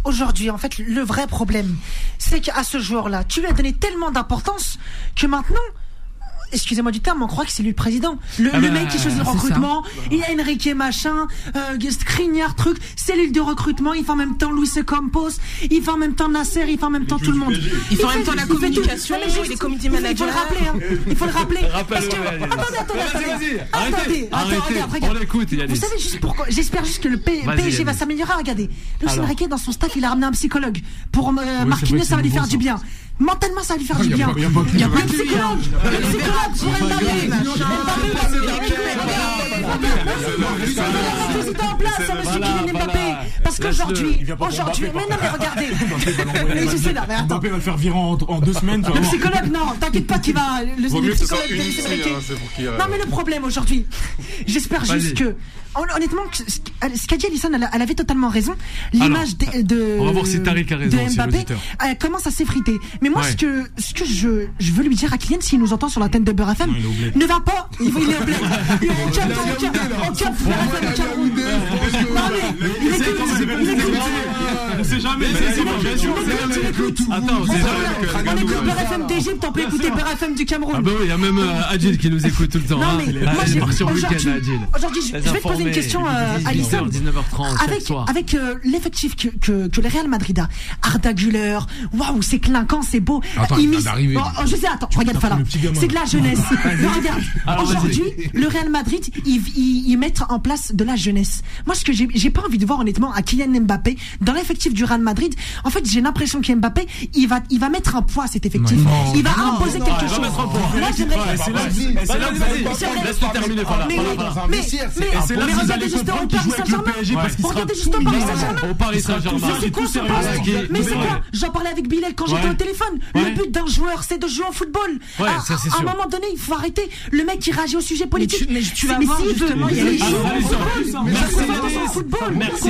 aujourd'hui, en fait, le vrai problème, c'est qu'à ce joueur-là, tu lui as donné tellement d'importance que maintenant, excusez-moi du terme, on croit que c'est lui le président. Le, ah bah, mec qui choisit le recrutement, il y a Enrique machin, euh, Skriniar, truc, cellule de recrutement, il fait en même temps Luis Campos, il fait en même temps Nasser, il fait en même temps tout le monde. Il fait en même temps la communication, les community managers. Il faut le rappeler, hein. Il faut le rappeler. Parce que, attendez, attendez, attendez. Attendez, Vous savez juste pourquoi, j'espère juste que le PSG va s'améliorer, regardez. Luis Enrique, dans son staff, il a ramené un psychologue. Pour euh, Marquinhos, ça va lui faire du bien. Mentalement, ça va lui faire du bien. Il y a pas de psychologue. Le psychologue pour Mbappé. Mbappé en place, monsieur Kylian Mbappé. Parce qu'aujourd'hui, aujourd'hui, mais non, mais regardez. Je sais là, mais attends. Mbappé va le faire virer en deux semaines. Le psychologue, non, t'inquiète pas qu'il va. Le psychologue de Non, mais le problème aujourd'hui, j'espère juste que honnêtement, ce qu'a dit Alison, elle, avait totalement raison. L'image de, on va voir si Tariq a raison, de Mbappé elle commence à s'effriter. Mais moi, ce que, ce que je, je veux lui dire à Kylian, s'il nous entend sur la tête de Beurre FM, ne va pas. Il, il est au bled. Il est au Cameroun. Au Cameroun. Non, mais il est On sait jamais. Attends, on écoute Beurre FM d'Égypte, on peut écouter Beurre FM du Cameroun. Ah bah oui, il y a même Adil qui nous écoute tout le temps. Non, mais moi, aujourd'hui, je vais te poser une question, euh, Alison. 19h30, avec, avec euh, l'effectif que, que, que, le Real Madrid a, Arda Güler, waouh, c'est clinquant, c'est beau. Attends, il bon, oh, je sais, attends, regarde Fala. C'est de la jeunesse. regarde, aujourd'hui, le Real Madrid, ils, ils, ils, mettent en place de la jeunesse. Moi, ce que j'ai pas envie de voir, honnêtement, à Kylian Mbappé, dans l'effectif du Real Madrid, en fait, j'ai l'impression qu'Mbappé, il va, il va mettre un poids à cet effectif. il va imposer quelque chose. Là, j'aimerais. Laisse-le terminer, Fala. Mais, mais, mais regardez juste au Paris Saint-Germain. Regardez juste au Paris Saint-Germain. Au Paris Saint-Germain. C'est quoi ce poste Mais c'est quoi J'en parlais avec Bilal quand j'étais au téléphone. Le but d'un joueur, c'est de jouer au football. À un moment donné, il faut arrêter le mec qui réagit au sujet politique. Mais tu vas voir justement, il y a les. Merci.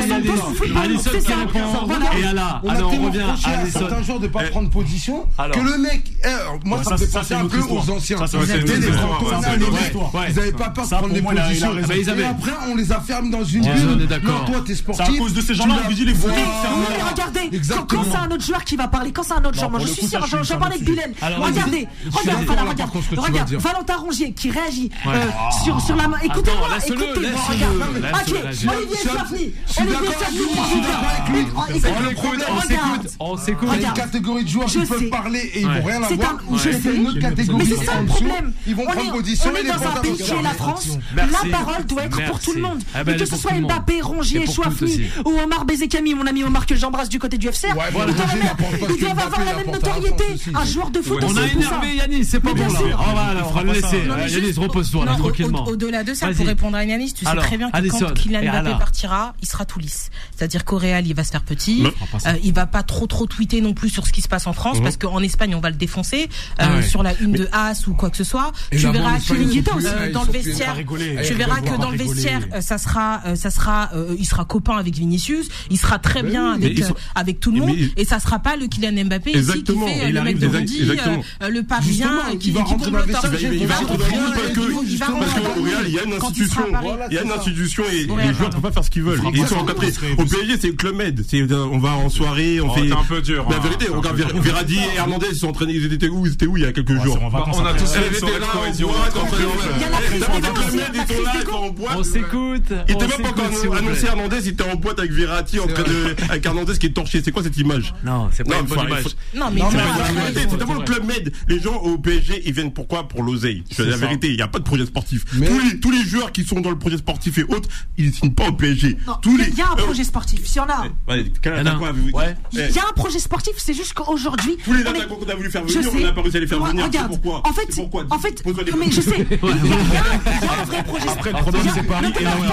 Et là, alors on revient à un genre de pas prendre position. Que le mec, moi ça me fait penser un peu aux anciens. Ils n'avaient pas peur de prendre des positions. Et après, on les ferme dans une bulle. Non, toi, t'es sportif. C'est à cause de ces gens-là, on lui dit les fous. Mais regardez, quand c'est un autre joueur qui va parler, quand c'est un autre joueur, moi je suis sûr, j'en parlais avec Bilal. Regardez, regarde, regarde, regarde, Valentin Rongier qui réagit sur sur la main. Écoutez-moi, écoutez-moi, regarde. Ok, Olivier Safni, Olivier Safni, on s'écoute, on s'écoute. Il y a une catégorie de joueurs qui peuvent parler et ils vont rien avoir. Une autre catégorie. Mais c'est ça le problème. Ils vont prendre position On est dans un pays qui est la France. La parole doit être pour tout le monde. Ah ben, Que ce soit Mbappé, Rongier, Chouafni ou Omar Bezekami, mon ami Omar que j'embrasse du côté du FC. Ils doivent avoir la même notoriété. Un joueur de foot On a énervé Yannis, c'est pas bon là. On va le laisser. Yannis, repose-toi tranquillement. Au-delà de ça, pour répondre à Yannis, tu sais très bien que quand Kylian Mbappé partira, il sera tout lisse. C'est-à-dire qu'au Real, il va se faire petit. Euh, il va pas trop trop tweeter non plus sur ce qui se passe en France, mhm. parce qu'en Espagne, on va le défoncer euh, ah sur la une de As ou quoi que ce soit. Tu verras que dans le vestiaire, tu verras que dans le vestiaire, ça sera, ça sera, il sera copain avec Vinicius, il sera très bien avec avec tout le monde, et ça sera pas le Kylian Mbappé ici qui fait le mec de Rudy, le Parisien qui va rentrer dans le vestiaire. Il va rentrer parce qu'au Real, il y a une institution, il y a une institution et les joueurs ne peuvent pas faire ce qu'ils veulent. Ils sont encadrés. Au PSG, c'est Club Med. On va en soirée, on oh, fait. un peu dur. La vérité, regarde Verratti et Hernandez, ils sont entraînés. Ils étaient où Ils étaient où il y a quelques jours On a tous fait. On s'écoute. Il était même pas encore annoncé Hernandez, il était en boîte avec Verratti en train de avec Hernandez qui est torché. C'est quoi cette image Non, c'est pas une bonne image. Non, mais c'est tellement le Club Med. Les gens au PSG, ils viennent pourquoi Pour l'oseille. C'est la vérité. Il n'y a pas de projet sportif. Tous les joueurs qui sont dans le projet sportif et autres, ils ne signent pas au PSG. Il y a un projet sportif. Si on a. Il y a un projet sportif. C'est juste qu'aujourd'hui. Tous les attaquants qu'on a voulu faire venir, on n'a pas réussi à les faire venir. Regarde. Pourquoi En fait, en fait, mais je sais. Il y a un vrai projet sportif. Après, le problème, c'est Paris et On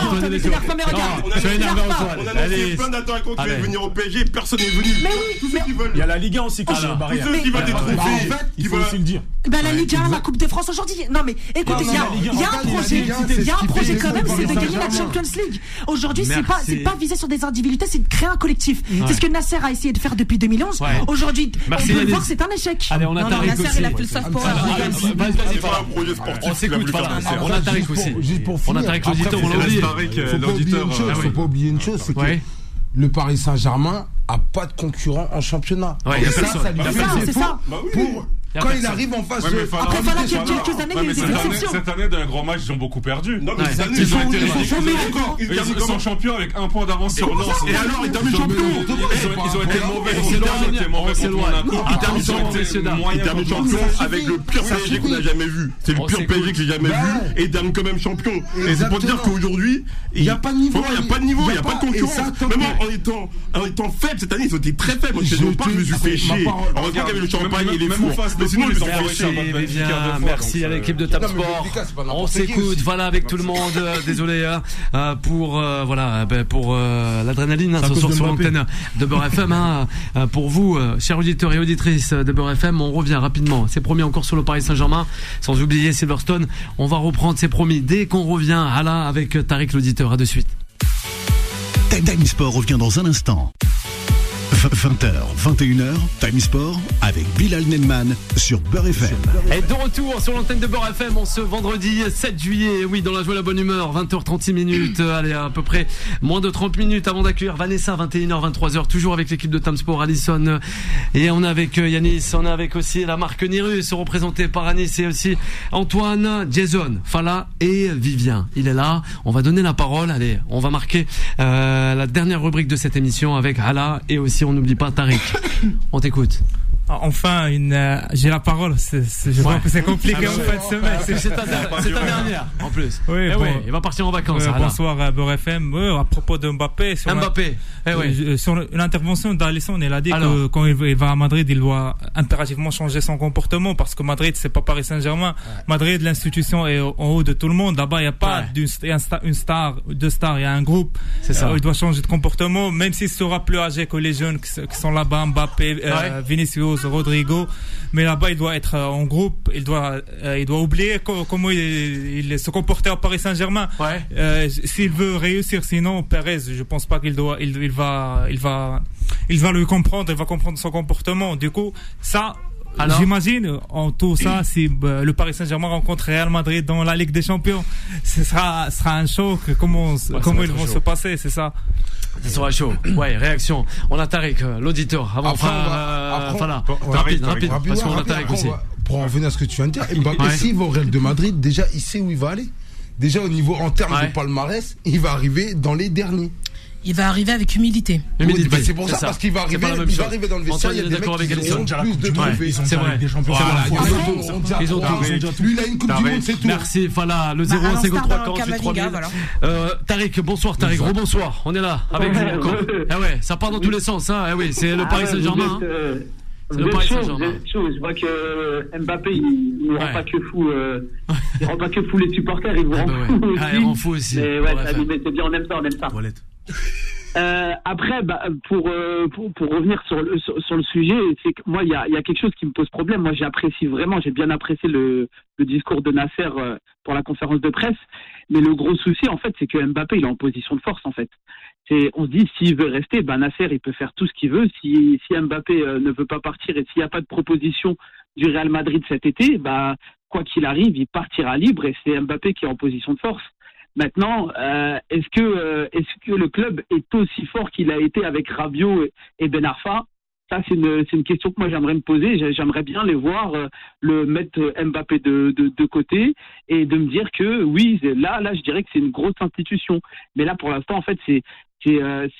a annoncé plein d'attaquants qui veulent venir au PSG. Personne n'est venu. Mais oui. Il y a la Ligue 1 aussi qui est barrière. Qui va des trophées. Il faut aussi le dire. Ben la Ligue 1, la Coupe de France aujourd'hui. Non mais écoutez, il y a un projet, il y a un projet quand même, c'est de gagner la Champions League. Aujourd'hui, c'est pas, c'est pas visé sur des individualités, c'est de créer un collectif. C'est ce que Nasser a essayé de faire depuis 2011. Aujourd'hui, on peut le voir, c'est un échec. Allez, on a Tariq aussi. Nasser, il a fait le soft power. On s'écoute, on a Tariq aussi. On a Tariq l'auditeur, on l'a oublié. Faut pas oublier une chose, c'est que le Paris Saint-Germain a pas de concurrent en championnat. Ouais, ça, ça c'est ça. Pour quand il arrive en face de. Après, voilà, il y a quelques années, il y a eu des déceptions. Cette année, d'un grand match, ils ont beaucoup perdu. Non, mais cette année, ils ont été Ils sont champions avec un point d'avance sur Lens. Et alors, ils terminent champions. Ils ont été mauvais. Ils ont été mauvais contre Monaco. Ils terminent champions avec le pire PSG qu'on a jamais vu. C'est le pire PSG que j'ai jamais vu. Et ils terminent quand même champion. Et c'est pour dire qu'aujourd'hui, il n'y a pas de niveau. Il n'y a pas de niveau, il n'y a pas de concurrence. Même en étant faible cette année, ils ont été très faibles. Je me suis fait chier. On regarde le champagne et les fours. Mais sinon, ils ont merci à l'équipe de Top Sport. On s'écoute, voilà, avec tout le monde. Euh, désolé hein, euh, pour euh, voilà ben, pour l'adrénaline hein, ce soir sur l'antenne de Beurre FM. Hein, pour vous, chers auditeurs et auditrices de Beurre FM, on revient rapidement. C'est promis encore sur le Paris Saint-Germain, sans oublier Silverstone. On va reprendre, c'est promis, dès qu'on revient. À là avec Tariq l'auditeur. À de suite. Time Sport revient dans un instant. 20h, 21h, Time Sport avec Bilal Nenman sur Beurre FM. Et de retour sur l'antenne de Beurre FM en ce vendredi 7 juillet. Oui, dans la joie la bonne humeur, 20h36 minutes. Allez, à peu près moins de 30 minutes avant d'accueillir Vanessa, 21h, 23h, toujours avec l'équipe de Time Sport, Allison. Et on est avec euh, Yanis, on est avec aussi la marque Nirus, représentée par Anis et aussi Antoine, Jason, Fala et Vivien. Il est là. On va donner la parole. Allez, on va marquer euh, la dernière rubrique de cette émission avec Hala et aussi on n'oublie pas Tariq. On t'écoute. Ah, enfin, une, euh, j'ai la parole. je crois que c'est compliqué en fait ce semaine. C'est ta, dernière, en plus. Oui, eh il va partir en vacances. bonsoir à Beurre FM. à propos de Mbappé. Sur Mbappé. Eh euh, sur l'intervention d'Alisson, il a dit que quand il va à Madrid, il doit impérativement changer son comportement parce que Madrid, c'est pas Paris Saint-Germain. Madrid, l'institution est en haut de tout le monde. Là-bas, il n'y a pas d'une une star, deux stars, il y a un groupe. C'est ça. Euh, il doit changer de comportement, même s'il sera plus âgé que les jeunes qui, sont là-bas, Mbappé, Vinicius, Rodrigo, mais là-bas il doit être euh, en groupe, il doit, euh, il doit oublier comment il, se comportait à Paris Saint-Germain. Euh, s'il veut réussir, sinon Perez, je pense pas qu'il doit, il, va, il va, il va le comprendre, il va comprendre son comportement. Du coup, ça, J'imagine, en tout ça, si le Paris Saint-Germain rencontre Real Madrid dans la Ligue des Champions, ce sera, sera un choc. Comment, comment ils vont se passer, c'est ça? Ça sera chaud. Ouais, réaction. On a Tariq, euh, l'auditeur. Avant, après, euh, voilà. Rapide, rapide, parce qu'on a Tariq aussi. Pour en venir à ce que tu viens de dire, Mbappé, s'il va au Real de Madrid, déjà, il sait où il va aller. Déjà, au niveau, en termes de palmarès, il va arriver dans les derniers. Il va arriver avec humilité. humilité. Bah, c'est pour ça, parce qu'il va arriver, il va arriver dans le vestiaire, il y a des mecs qui ont plus de trophées. C'est vrai. Des champions. Ils ont tout. Lui, il a une coupe du monde, c'est tout. Merci, voilà, le 0 53 48 euh, Tariq, bonsoir Tariq, rebonsoir. On est là avec vous encore. Ah ouais, ça part dans tous les sens, hein. Ah oui, c'est le Paris Saint-Germain. C'est le Paris Saint-Germain. Je vois que Mbappé, il ne rend pas que fou, il rend pas que fou les supporters, il vous rend fou aussi. il rend fou aussi. Mais ouais, c'est bien, on aime ça, on aime ça. Euh, après, bah, pour, euh, pour, pour revenir sur le sur, le sujet, c'est que moi il y a, y a quelque chose qui me pose problème. Moi j'apprécie vraiment, j'ai bien apprécié le, le discours de Nasser euh, pour la conférence de presse, mais le gros souci en fait c'est que Mbappé il est en position de force en fait. C'est on se dit s'il veut rester, bah Nasser il peut faire tout ce qu'il veut. Si si Mbappé ne veut pas partir et s'il n'y a pas de proposition du Real Madrid cet été, bah quoi qu'il arrive, il partira libre et c'est Mbappé qui est en position de force. Maintenant, euh, est-ce que euh, est-ce que le club est aussi fort qu'il a été avec Rabiot et Ben Arfa? Ça, c'est une, une question que moi j'aimerais me poser. J'aimerais bien les voir euh, le mettre Mbappé de, de, côté et de me dire que oui, là, là, je dirais que c'est une grosse institution. Mais là, pour l'instant, en fait, c'est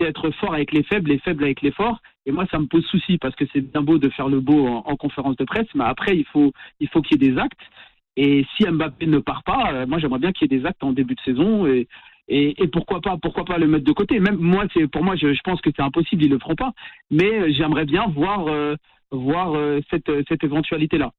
être fort avec les faibles, les faibles avec les forts. Et moi, ça me pose souci parce que c'est bien beau de faire le beau en, en conférence de presse, mais après, il faut il faut qu'il y ait des actes. Et si Mbappé ne part pas, euh, moi j'aimerais bien qu'il y ait des actes en début de saison et, et, et, pourquoi pas pourquoi pas le mettre de côté. Même moi c'est pour moi je, je pense que c'est impossible ils le feront pas. Mais euh, j'aimerais bien voir euh, voir cette cette éventualité là.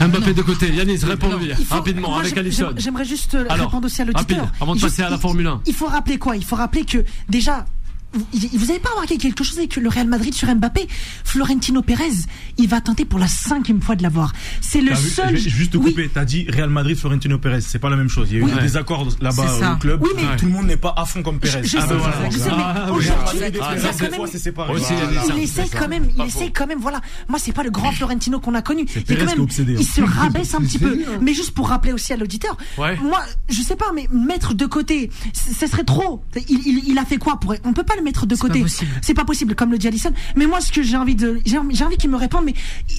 Mbappé de côté, Yanis, réponds-lui rapidement avec Alisson. J'aimerais juste répondre aussi à l'auditeur. Avant de passer à la Formule 1. Il faut rappeler quoi? Il faut rappeler que déjà vous avez pas remarqué quelque chose avec le Real Madrid sur Mbappé? Florentino Pérez, il va tenter pour la cinquième fois de l'avoir. C'est le seul. juste te couper. T'as dit Real Madrid, Florentino Pérez. C'est pas la même chose. Il y a eu des accords là-bas au club. Oui, mais tout le monde n'est pas à fond comme Pérez. Je, ah, sais, voilà. je sais, mais aujourd'hui, il essaie quand même. Il essaie quand même. Voilà. Moi, c'est pas le grand Florentino qu'on a connu. Il quand même. Il se rabaisse un petit peu. Mais juste pour rappeler aussi à l'auditeur. Moi, je sais pas, mais mettre de côté, ce serait trop. Il a fait quoi pour On peut pas mettre de côté. C'est pas possible, comme le dit Allison. Mais moi, ce que j'ai envie de, j'ai envie qu'il me réponde, mais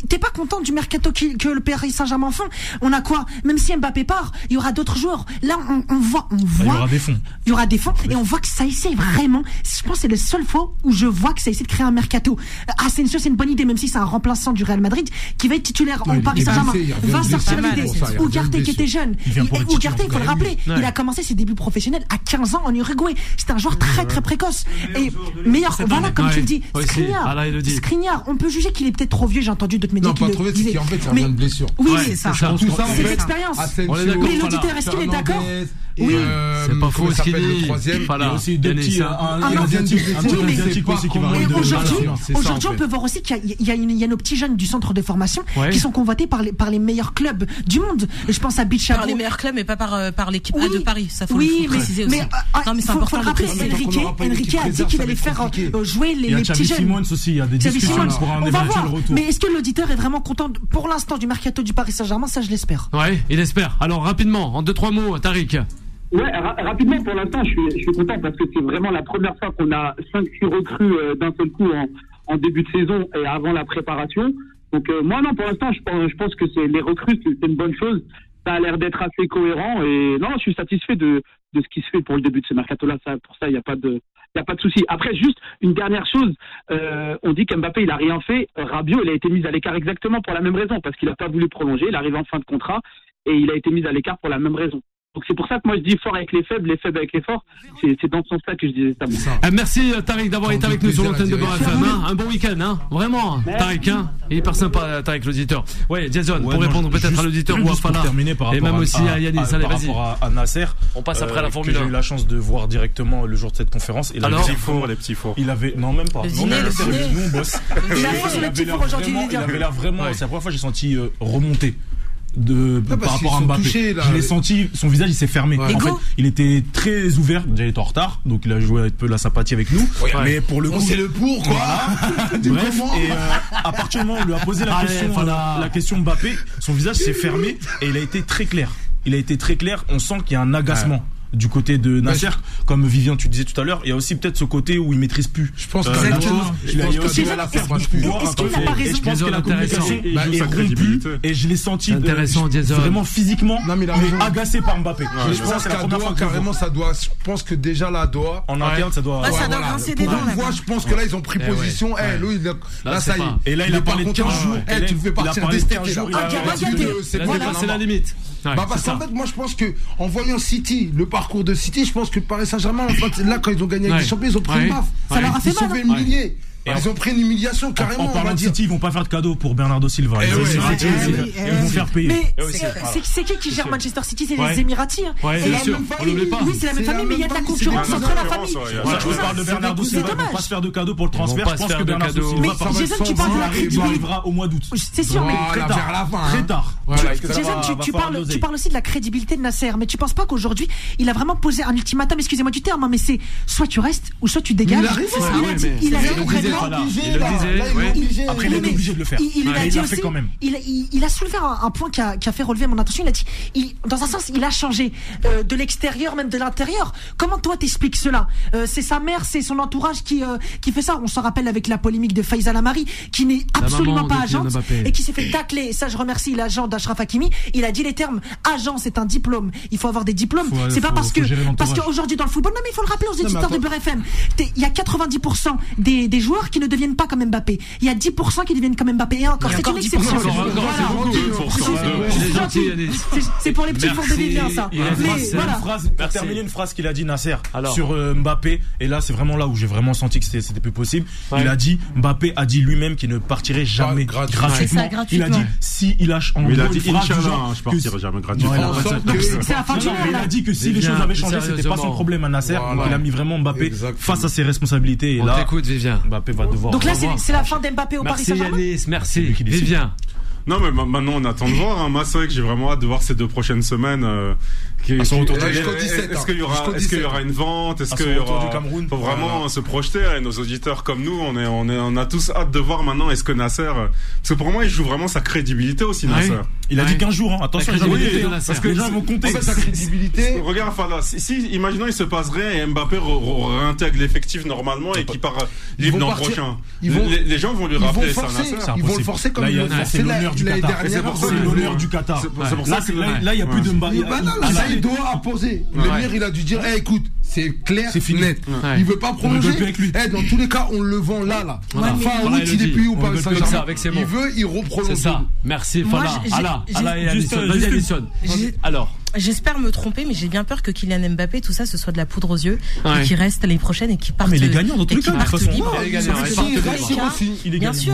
t'es pas content du mercato que le Paris Saint-Germain fait? On a quoi? Même si Mbappé part, il y aura d'autres joueurs. Là, on, voit, on voit. Il y aura des fonds. Il y aura des fonds et on voit que ça essaie vraiment. Je pense que c'est le seul fois où je vois que ça essaie de créer un mercato. Asensio, c'est une bonne idée, même si c'est un remplaçant du Real Madrid qui va être titulaire en Paris Saint-Germain. Va sortir l'idée. Ougarté qui était jeune. Ougarté, il faut le rappeler, il a commencé ses débuts professionnels à 15 ans en Uruguay. C'était un joueur très très précoce. Et meilleur, voilà, comme tu le dis. Skriniar. on peut juger qu'il est peut-être trop vieux, j'ai entendu d'autres médias. Non, pas trop vieux, c'est qu'en fait, ça vient de blessure. Oui, c'est ça. C'est l'expérience. Mais l'auditeur, est-ce qu'il est d'accord oui, euh, c'est pas faux ce qu'il dit. Voilà. Il y a aussi deux petits, un, un asiatique aussi qui va Aujourd'hui, aujourd'hui, on peut voir aussi qu'il y a, y a nos petits jeunes du centre de formation qui sont convoités par les, par les meilleurs clubs du monde. Je pense à Beach Par les meilleurs clubs, mais pas par, euh, par l'équipe A de Paris. Ça faut le préciser aussi. Non, mais c'est important. Faut le rappeler. Enrique, Enrique a dit qu'il allait faire euh, jouer les petits jeunes. Simons aussi, il y a des discussions pour un éventuel retour. Mais est-ce que l'auditeur est vraiment content pour l'instant du mercato du Paris Saint-Germain? Ça, je l'espère. Ouais, il espère. Alors rapidement, en deux trois mots, Tariq. Ouais, rapidement, pour l'instant, je suis, je suis content parce que c'est vraiment la première fois qu'on a 5-6 recrues euh, d'un seul coup en, en, début de saison et avant la préparation. Donc, euh, moi, non, pour l'instant, je pense, je pense que c'est les recrues, c'est une bonne chose. Ça a l'air d'être assez cohérent et non, je suis satisfait de, de ce qui se fait pour le début de ce mercato-là. Pour ça, il n'y a pas de, il a pas de souci. Après, juste une dernière chose, euh, on dit qu'Mbappé il a rien fait. Rabiot, il a été mis à l'écart exactement pour la même raison, parce qu'il n'a pas voulu prolonger. Il arrive en fin de contrat et il a été mis à l'écart pour la même raison. Donc c'est pour ça que moi je dis fort avec les faibles, les faibles avec les forts. C'est dans ce sens-là que je disais ça. Euh, merci euh, Tariq d'avoir été avec nous sur l'antenne de Beurre FM. Hein. Un bon week-end, hein vraiment. Tariq, hein il est hyper sympa Tariq l'auditeur. Ouais, Jason, pour répondre peut-être à l'auditeur ou à Fana. Et même aussi à, Yannis. Allez, vas-y. Par rapport à, Nasser, on passe après la euh, Formule 1. J'ai eu la chance de voir directement le jour de cette conférence. Et Alors, les petits fours, les petits fours. Il avait, non même pas. Non, mais nous on bosse. Il avait l'air vraiment. C'est la première fois que j'ai senti remonter de par rapport à Mbappé. je l'ai senti, son visage il s'est fermé. En fait, il était très ouvert. Déjà il était en retard, donc il a joué un peu la sympathie avec nous. mais pour le coup, c'est le pour quoi. Bref, et euh, à partir du moment où on lui a posé la question, la, question Mbappé, son visage s'est fermé et il a été très clair. Il a été très clair. On sent qu'il y a un agacement. Du côté de Nasser, comme Vivien tu disais tout à l'heure. Il y a aussi peut-être ce côté où il maîtrise plus. Je pense que il a Est-ce qu'il a pas raison Je pense que la communication est rompue et je l'ai senti vraiment physiquement agacé par Mbappé. Je pense qu'à Doha carrément ça doit. Je pense que déjà la Doha en interne ça doit. Ça doit grincer des dents. Je pense que là ils ont pris position. Là ça y est. Et là il a parlé de 15 jours. Tu fais partir des. C'est la limite. Bah parce qu'en fait, moi je pense que en voyant City, le parcours de City, je pense que Paris Saint-Germain, en fait, là quand ils ont gagné avec les champions, ils ont pris une baffe. Ça leur a fait mal. Ils humilié. Et ils ont pris une humiliation carrément. En, parlant de City, ils vont pas faire de cadeau pour Bernardo Silva. Ils, vont faire payer. Mais c'est qui qui gère Manchester City C'est les Émiratis. C'est sûr. On l'oublie pas. Oui, c'est la même famille, mais il y a de la concurrence entre la famille. Je parle de Bernardo Silva. Ils vont pas se faire de cadeau pour le transfert. Je pense que Bernardo Silva Jason, tu parles de la crédibilité. arrivera au mois d'août. C'est sûr, mais très tard. Très tard. Jason, tu parles aussi de la crédibilité de Nasser, mais tu penses pas qu'aujourd'hui, il a vraiment posé un ultimatum, excusez-moi du terme, mais c'est soit tu restes ou soit tu dégages. Il a après, il est obligé de le faire. Il, a dit aussi, Il, a soulevé un, point qui a, fait relever mon attention. Il a dit, dans un sens, il a changé euh, de l'extérieur, même de l'intérieur. Comment toi t'expliques cela? Euh, C'est sa mère, c'est son entourage qui euh, qui fait ça. On s'en rappelle avec la polémique de Faisal Amari, qui n'est absolument pas agent et qui s'est fait tacler. Et ça, je remercie l'agent d'Ashraf Hakimi. Il a dit les termes agent, c'est un diplôme. Il faut avoir des diplômes. C'est pas parce que parce qu'aujourd'hui dans le football, non mais il faut le rappeler aux éditeurs de Beurre FM. Il y a 90% des, des joueurs qui ne deviennent pas comme Mbappé. Il y a 10% qui deviennent comme Mbappé. Et encore, c'est une exception. C'est pour les petits fours de Vivien, ça. Pour terminer, une phrase qu'il a dit Nasser sur euh, Mbappé. Et là, c'est vraiment là où j'ai vraiment senti que c'était plus possible. Il a dit, Mbappé a dit lui-même qu'il ne partirait jamais gratuitement. Il a dit, si il lâche en il a dit, Inch'Allah, je partirai jamais gratuitement. C'est la fin du Il a dit que si les choses avaient changé, c'était pas son problème à Nasser. Il a mis vraiment Mbappé face à ses responsabilités. Et là, Mbappé va devoir. Donc là, c'est la fin d'Mbappé au Paris Saint-Germain. Merci Yanis, merci. Vivien. Non, mais maintenant on attend de voir. Hein. Moi, c'est vrai que j'ai vraiment hâte de voir ces deux prochaines semaines. Euh, qui, est-ce qu'il y aura, est-ce qu'il y aura une vente Est-ce qu'il y aura Cameroun Faut vraiment se projeter. Hein, nos auditeurs comme nous, on est, on est, on a tous hâte de voir maintenant. Est-ce que Nasser Parce que pour moi, il joue vraiment sa crédibilité aussi, ah Nasser. Il a dit 15 jours. Hein. Attention, oui, parce que les gens vont compter sa crédibilité. Regarde, enfin, si, imaginons il se passe rien et Mbappé réintègre l'effectif normalement et qu'il part libre l'an prochain. Les gens vont lui rappeler ça. Ils vont le forcer comme il l'honneur du Qatar. C'est l'honneur du Qatar. C'est pour ça que là, il n'y a plus de Mbappé. Là, il doit apposer. Le maire, il a dû dire, écoute, c'est clair, c'est net. Il veut pas prolonger. Eh, dans tous les cas, on le vend là, là. Fin août, il est plus au Paris Saint-Germain. Il veut, il reprolonge. C'est ça. Merci, Fala. Allah, Allah et Alison. Vas-y, Alison. Alors. J'espère me tromper, mais j'ai bien peur que Kylian Mbappé, tout ça, ce soit de la poudre aux yeux, et qu'il reste l'année prochaine et qu'il parte. mais il est gagnant dans tous les cas. Il est gagnant. Bien sûr.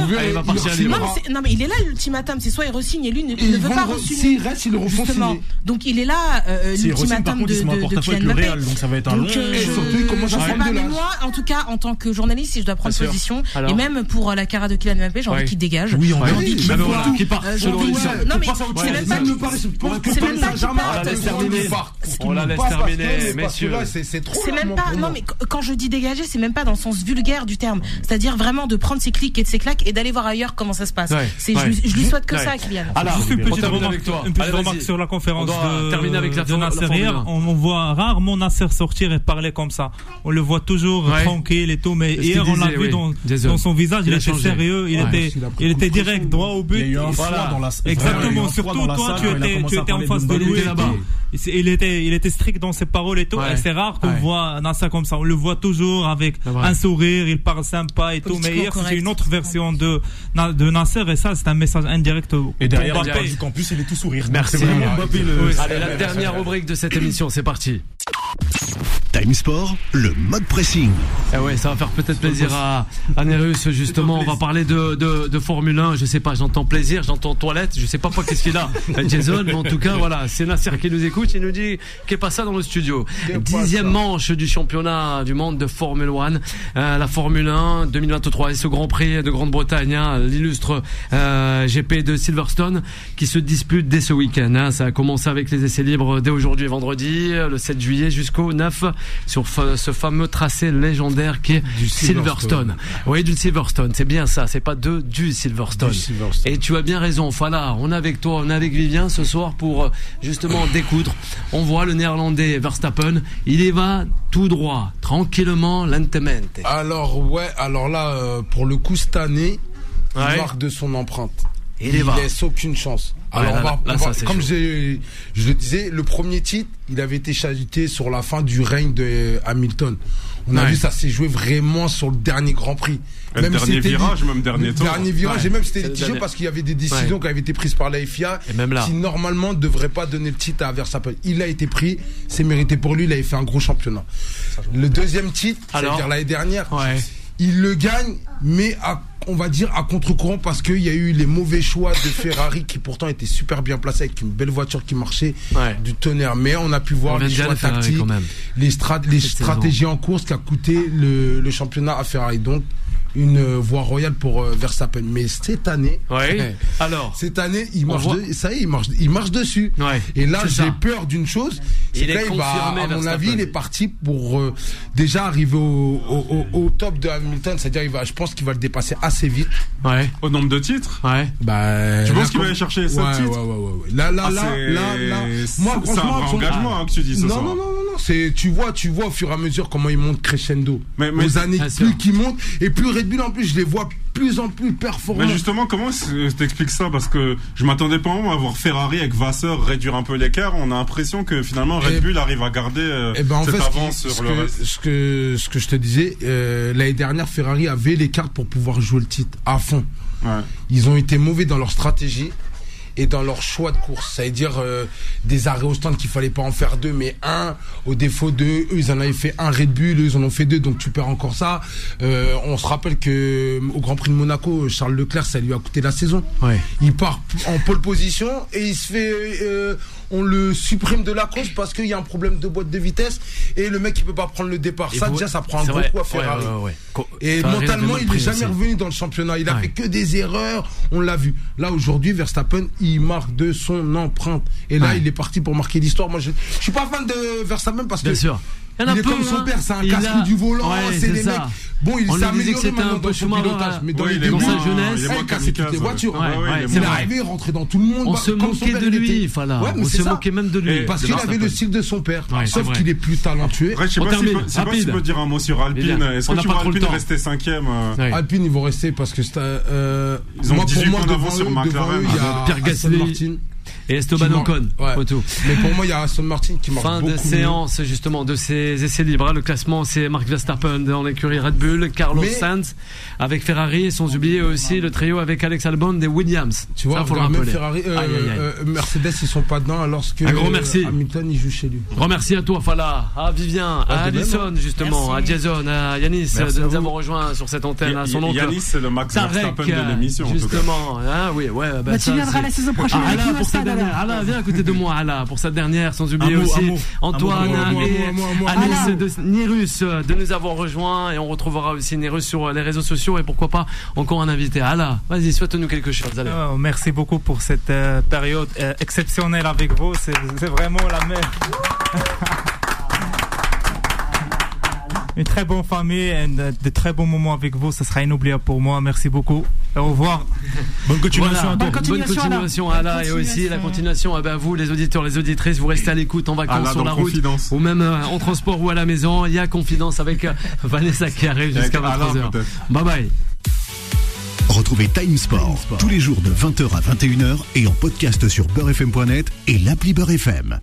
Non, mais il est là, l'ultimatum. C'est soit il resigne et lui ne veut pas re-signer. Reste, ils le. Donc il est là, l'ultimatum de Kylian Mbappé. Donc ça va être un long. Et surtout, il de l'âge. Moi, en tout cas, en tant que journaliste, si je dois prendre position, et même pour la carrière de Kylian Mbappé, j'ai envie qu'il dégage. Oui, on a envie qu'il parte. Non, mais c'est même pas. Même pas laisse terminer. On la laisse terminer, messieurs. C'est trop. C'est même pas. Non, mais quand je dis dégager, c'est même pas dans le sens vulgaire du terme. C'est-à-dire vraiment de prendre ses clics et de ses claques et d'aller voir ailleurs comment ça se passe. C'est, je, lui souhaite que ça, Kylian. Alors, juste une petite remarque, une petite remarque sur la conférence de, terminer avec la de Nasser On voit rarement Nasser sortir et parler comme ça. On le voit toujours tranquille et tout, mais hier on l'a vu dans, son visage, il, était sérieux, il était, il était direct, droit au but. Il y a eu un dans la. Exactement. Surtout toi, tu étais, tu étais en face de lui il était, il était strict dans ses paroles et tout. Et c'est rare qu'on voit Nasser comme ça. On le voit toujours avec un sourire, il parle sympa et tout. Mais hier, c'était une autre version de, de Nasser et ça, c'est un message indirect. Et derrière, du campus, il est tout sourire. Merci. Allez, la dernière rubrique de cette émission, c'est parti. Time Sport, le mode pressing. Eh ouais, ça va faire peut-être plaisir à, à Nerus, justement. On va parler de, de, de, Formule 1. Je sais pas, j'entends plaisir, j'entends toilette. Je sais pas quoi qu'est-ce qu'il a, Jason. Mais en tout cas, voilà, c'est Nasser qui nous écoute. Il nous dit qu'il pas ça dans le studio. Dixième manche du championnat du monde de Formule 1. Euh, la Formule 1 2023 et ce Grand Prix de Grande-Bretagne, hein, l'illustre euh, GP de Silverstone qui se dispute dès ce week-end. Hein. Ça a commencé avec les essais libres dès aujourd'hui vendredi, le 7 juillet jusqu'au 9 sur ce fameux tracé légendaire qui est du Silverstone. Oui, du Silverstone. C'est bien ça. C'est pas de du Silverstone. Et tu as bien raison. Voilà, on est avec toi, on est avec Vivien ce soir pour euh, justement découdre. On voit le néerlandais Verstappen. Il y va tout droit, tranquillement, lentement. Alors, ouais, alors là, euh, pour le coup, cette année, il marque de son empreinte. Il, il laisse aucune chance. Alors, comme je, le disais, le premier titre, il avait été chagité sur la fin du règne de Hamilton. On a vu ça s'est joué vraiment sur le dernier Grand Prix. Même dernier virage, même dernier tour. Dernier virage, et même c'était litigieux parce qu'il y avait des décisions qui avaient été prises par la FIA et même là. qui normalement ne devraient pas donner le titre à Verstappen. Il a été pris, c'est mérité pour lui, il avait fait un gros championnat. Le deuxième titre, c'est-à-dire l'année dernière, il le gagne, mais à on va dire à contre-courant parce qu'il y a eu les mauvais choix de Ferrari qui pourtant étaient super bien placés avec une belle voiture qui marchait du tonnerre. Mais on a pu voir les choix tactiques, les, les stratégies en course qui a coûté le, le championnat à Ferrari. Donc une voie royale pour euh, Verstappen. Mais cette année, alors cette année, il marche, ça y est, il marche, il marche dessus. Et là, j'ai peur d'une chose, c'est qu'il va, à mon avis, il est parti pour euh, déjà arriver au, au, au, top de Hamilton, c'est-à-dire, il va, je pense qu'il va le dépasser assez vite. Ouais. Au nombre de titres. Ouais. Bah, tu penses qu'il va aller chercher 7 ouais, titres ouais, ouais, ouais, Là, là, ah, là, là, là, moi, c'est un vrai engagement hein, que tu dis ce non, soir. Non, non, non, non, c'est, tu vois, tu vois au fur et à mesure comment il monte crescendo. Mais, mais aux années, plus qu'il monte et plus Red Bull en plus, je les vois plus en plus performants. Mais justement, comment t'expliques ça? Parce que je m'attendais pas à voir Ferrari avec Vasseur réduire un peu l'écart. On a l'impression que finalement Red Bull arrive à garder euh, eh ben, cette avance sur le reste. Ce que, ce que je te disais, euh, l'année dernière, Ferrari avait les cartes pour pouvoir jouer le titre à fond. Ouais. Ils ont été mauvais dans leur stratégie et dans leur choix de course. Ça veut dire euh, des arrêts au stand qu'il fallait pas en faire deux, mais un au défaut de eux, ils en avaient fait un Red Bull, eux, ils en ont fait deux, donc tu perds encore ça. Euh, on se rappelle que euh, au Grand Prix de Monaco, Charles Leclerc, ça lui a coûté la saison. Ouais. Il part en pole position et il se fait on le supprime de la course parce qu'il y a un problème de boîte de vitesse et le mec il peut pas prendre le départ. ça déjà ça prend un gros coup à Ferrari. et mentalement il est jamais revenu dans le championnat. Il a fait que des erreurs. On l'a vu. Là aujourd'hui Verstappen il marque de son empreinte et là il est parti pour marquer l'histoire. Moi je, je suis pas fan de Verstappen parce que sûr. Il, est comme son hein. père, c'est un casque du volant, c'est les mecs. Bon, il s'est amélioré maintenant dans son pilotage, mais dans les dans sa jeunesse, il cassait toutes les voitures. Il est arrivé, il rentrait dans tout le monde. On se moquait de lui, voilà. On se moquait même de lui. Parce qu'il avait le style de son père. Sauf qu'il est plus talentueux. Je sais pas si tu peux dire un mot sur Alpine. Est-ce que tu vois Alpine rester cinquième euh Alpine, ils vont rester parce que euh, ils ont 18 points d'avance sur McLaren. Il y a Pierre Gasly et Esteban Ocon. Mais pour moi, il y a Aston Martin qui marque Fin de séance, justement, de ces essais libres. Hein. Le classement, c'est Mark Verstappen dans l'écurie Red Bull, Carlos Sainz avec Ferrari, et sans oublier aussi le trio avec Alex Albon des Williams. Tu vois, faut le même Ferrari, euh, euh, Mercedes, ils sont pas dedans alors que Un gros merci. Hamilton, il joue chez lui. Grand merci à toi, Fala, à Vivien, à Alison, justement, à Jason, à Yanis de nous avoir rejoints sur cette antenne. À son Yanis, c'est le Max Verstappen de l'émission. Justement, hein, oui, ouais. Bah, tu viendras la saison prochaine avec nous Alain, viens à côté de moi, Alain, pour cette dernière, sans oublier aussi Antoine et Alice de Nirus de nous avoir rejoints. Et on retrouvera aussi Nirus sur les réseaux sociaux et pourquoi pas encore un invité. Alain, vas-y, souhaite-nous quelque chose. Allez. Oh, merci beaucoup pour cette euh, période euh, exceptionnelle avec vous. C'est vraiment la meilleure. Une très bonne famille et de très bons moments avec vous. Ce sera inoubliable pour moi. Merci beaucoup. au revoir. Bonne continuation à Bonne continuation, à la et aussi la continuation à vous, les auditeurs, les auditrices. Vous restez à l'écoute en vacances sur la route ou même euh, en transport ou à la maison. Il y a confidence avec euh, Vanessa qui arrive jusqu'à 23h. Bye bye. Retrouvez Time Sport tous les jours de 20h à 21h et en podcast sur beurrefm.net et l'appli Beurrefm.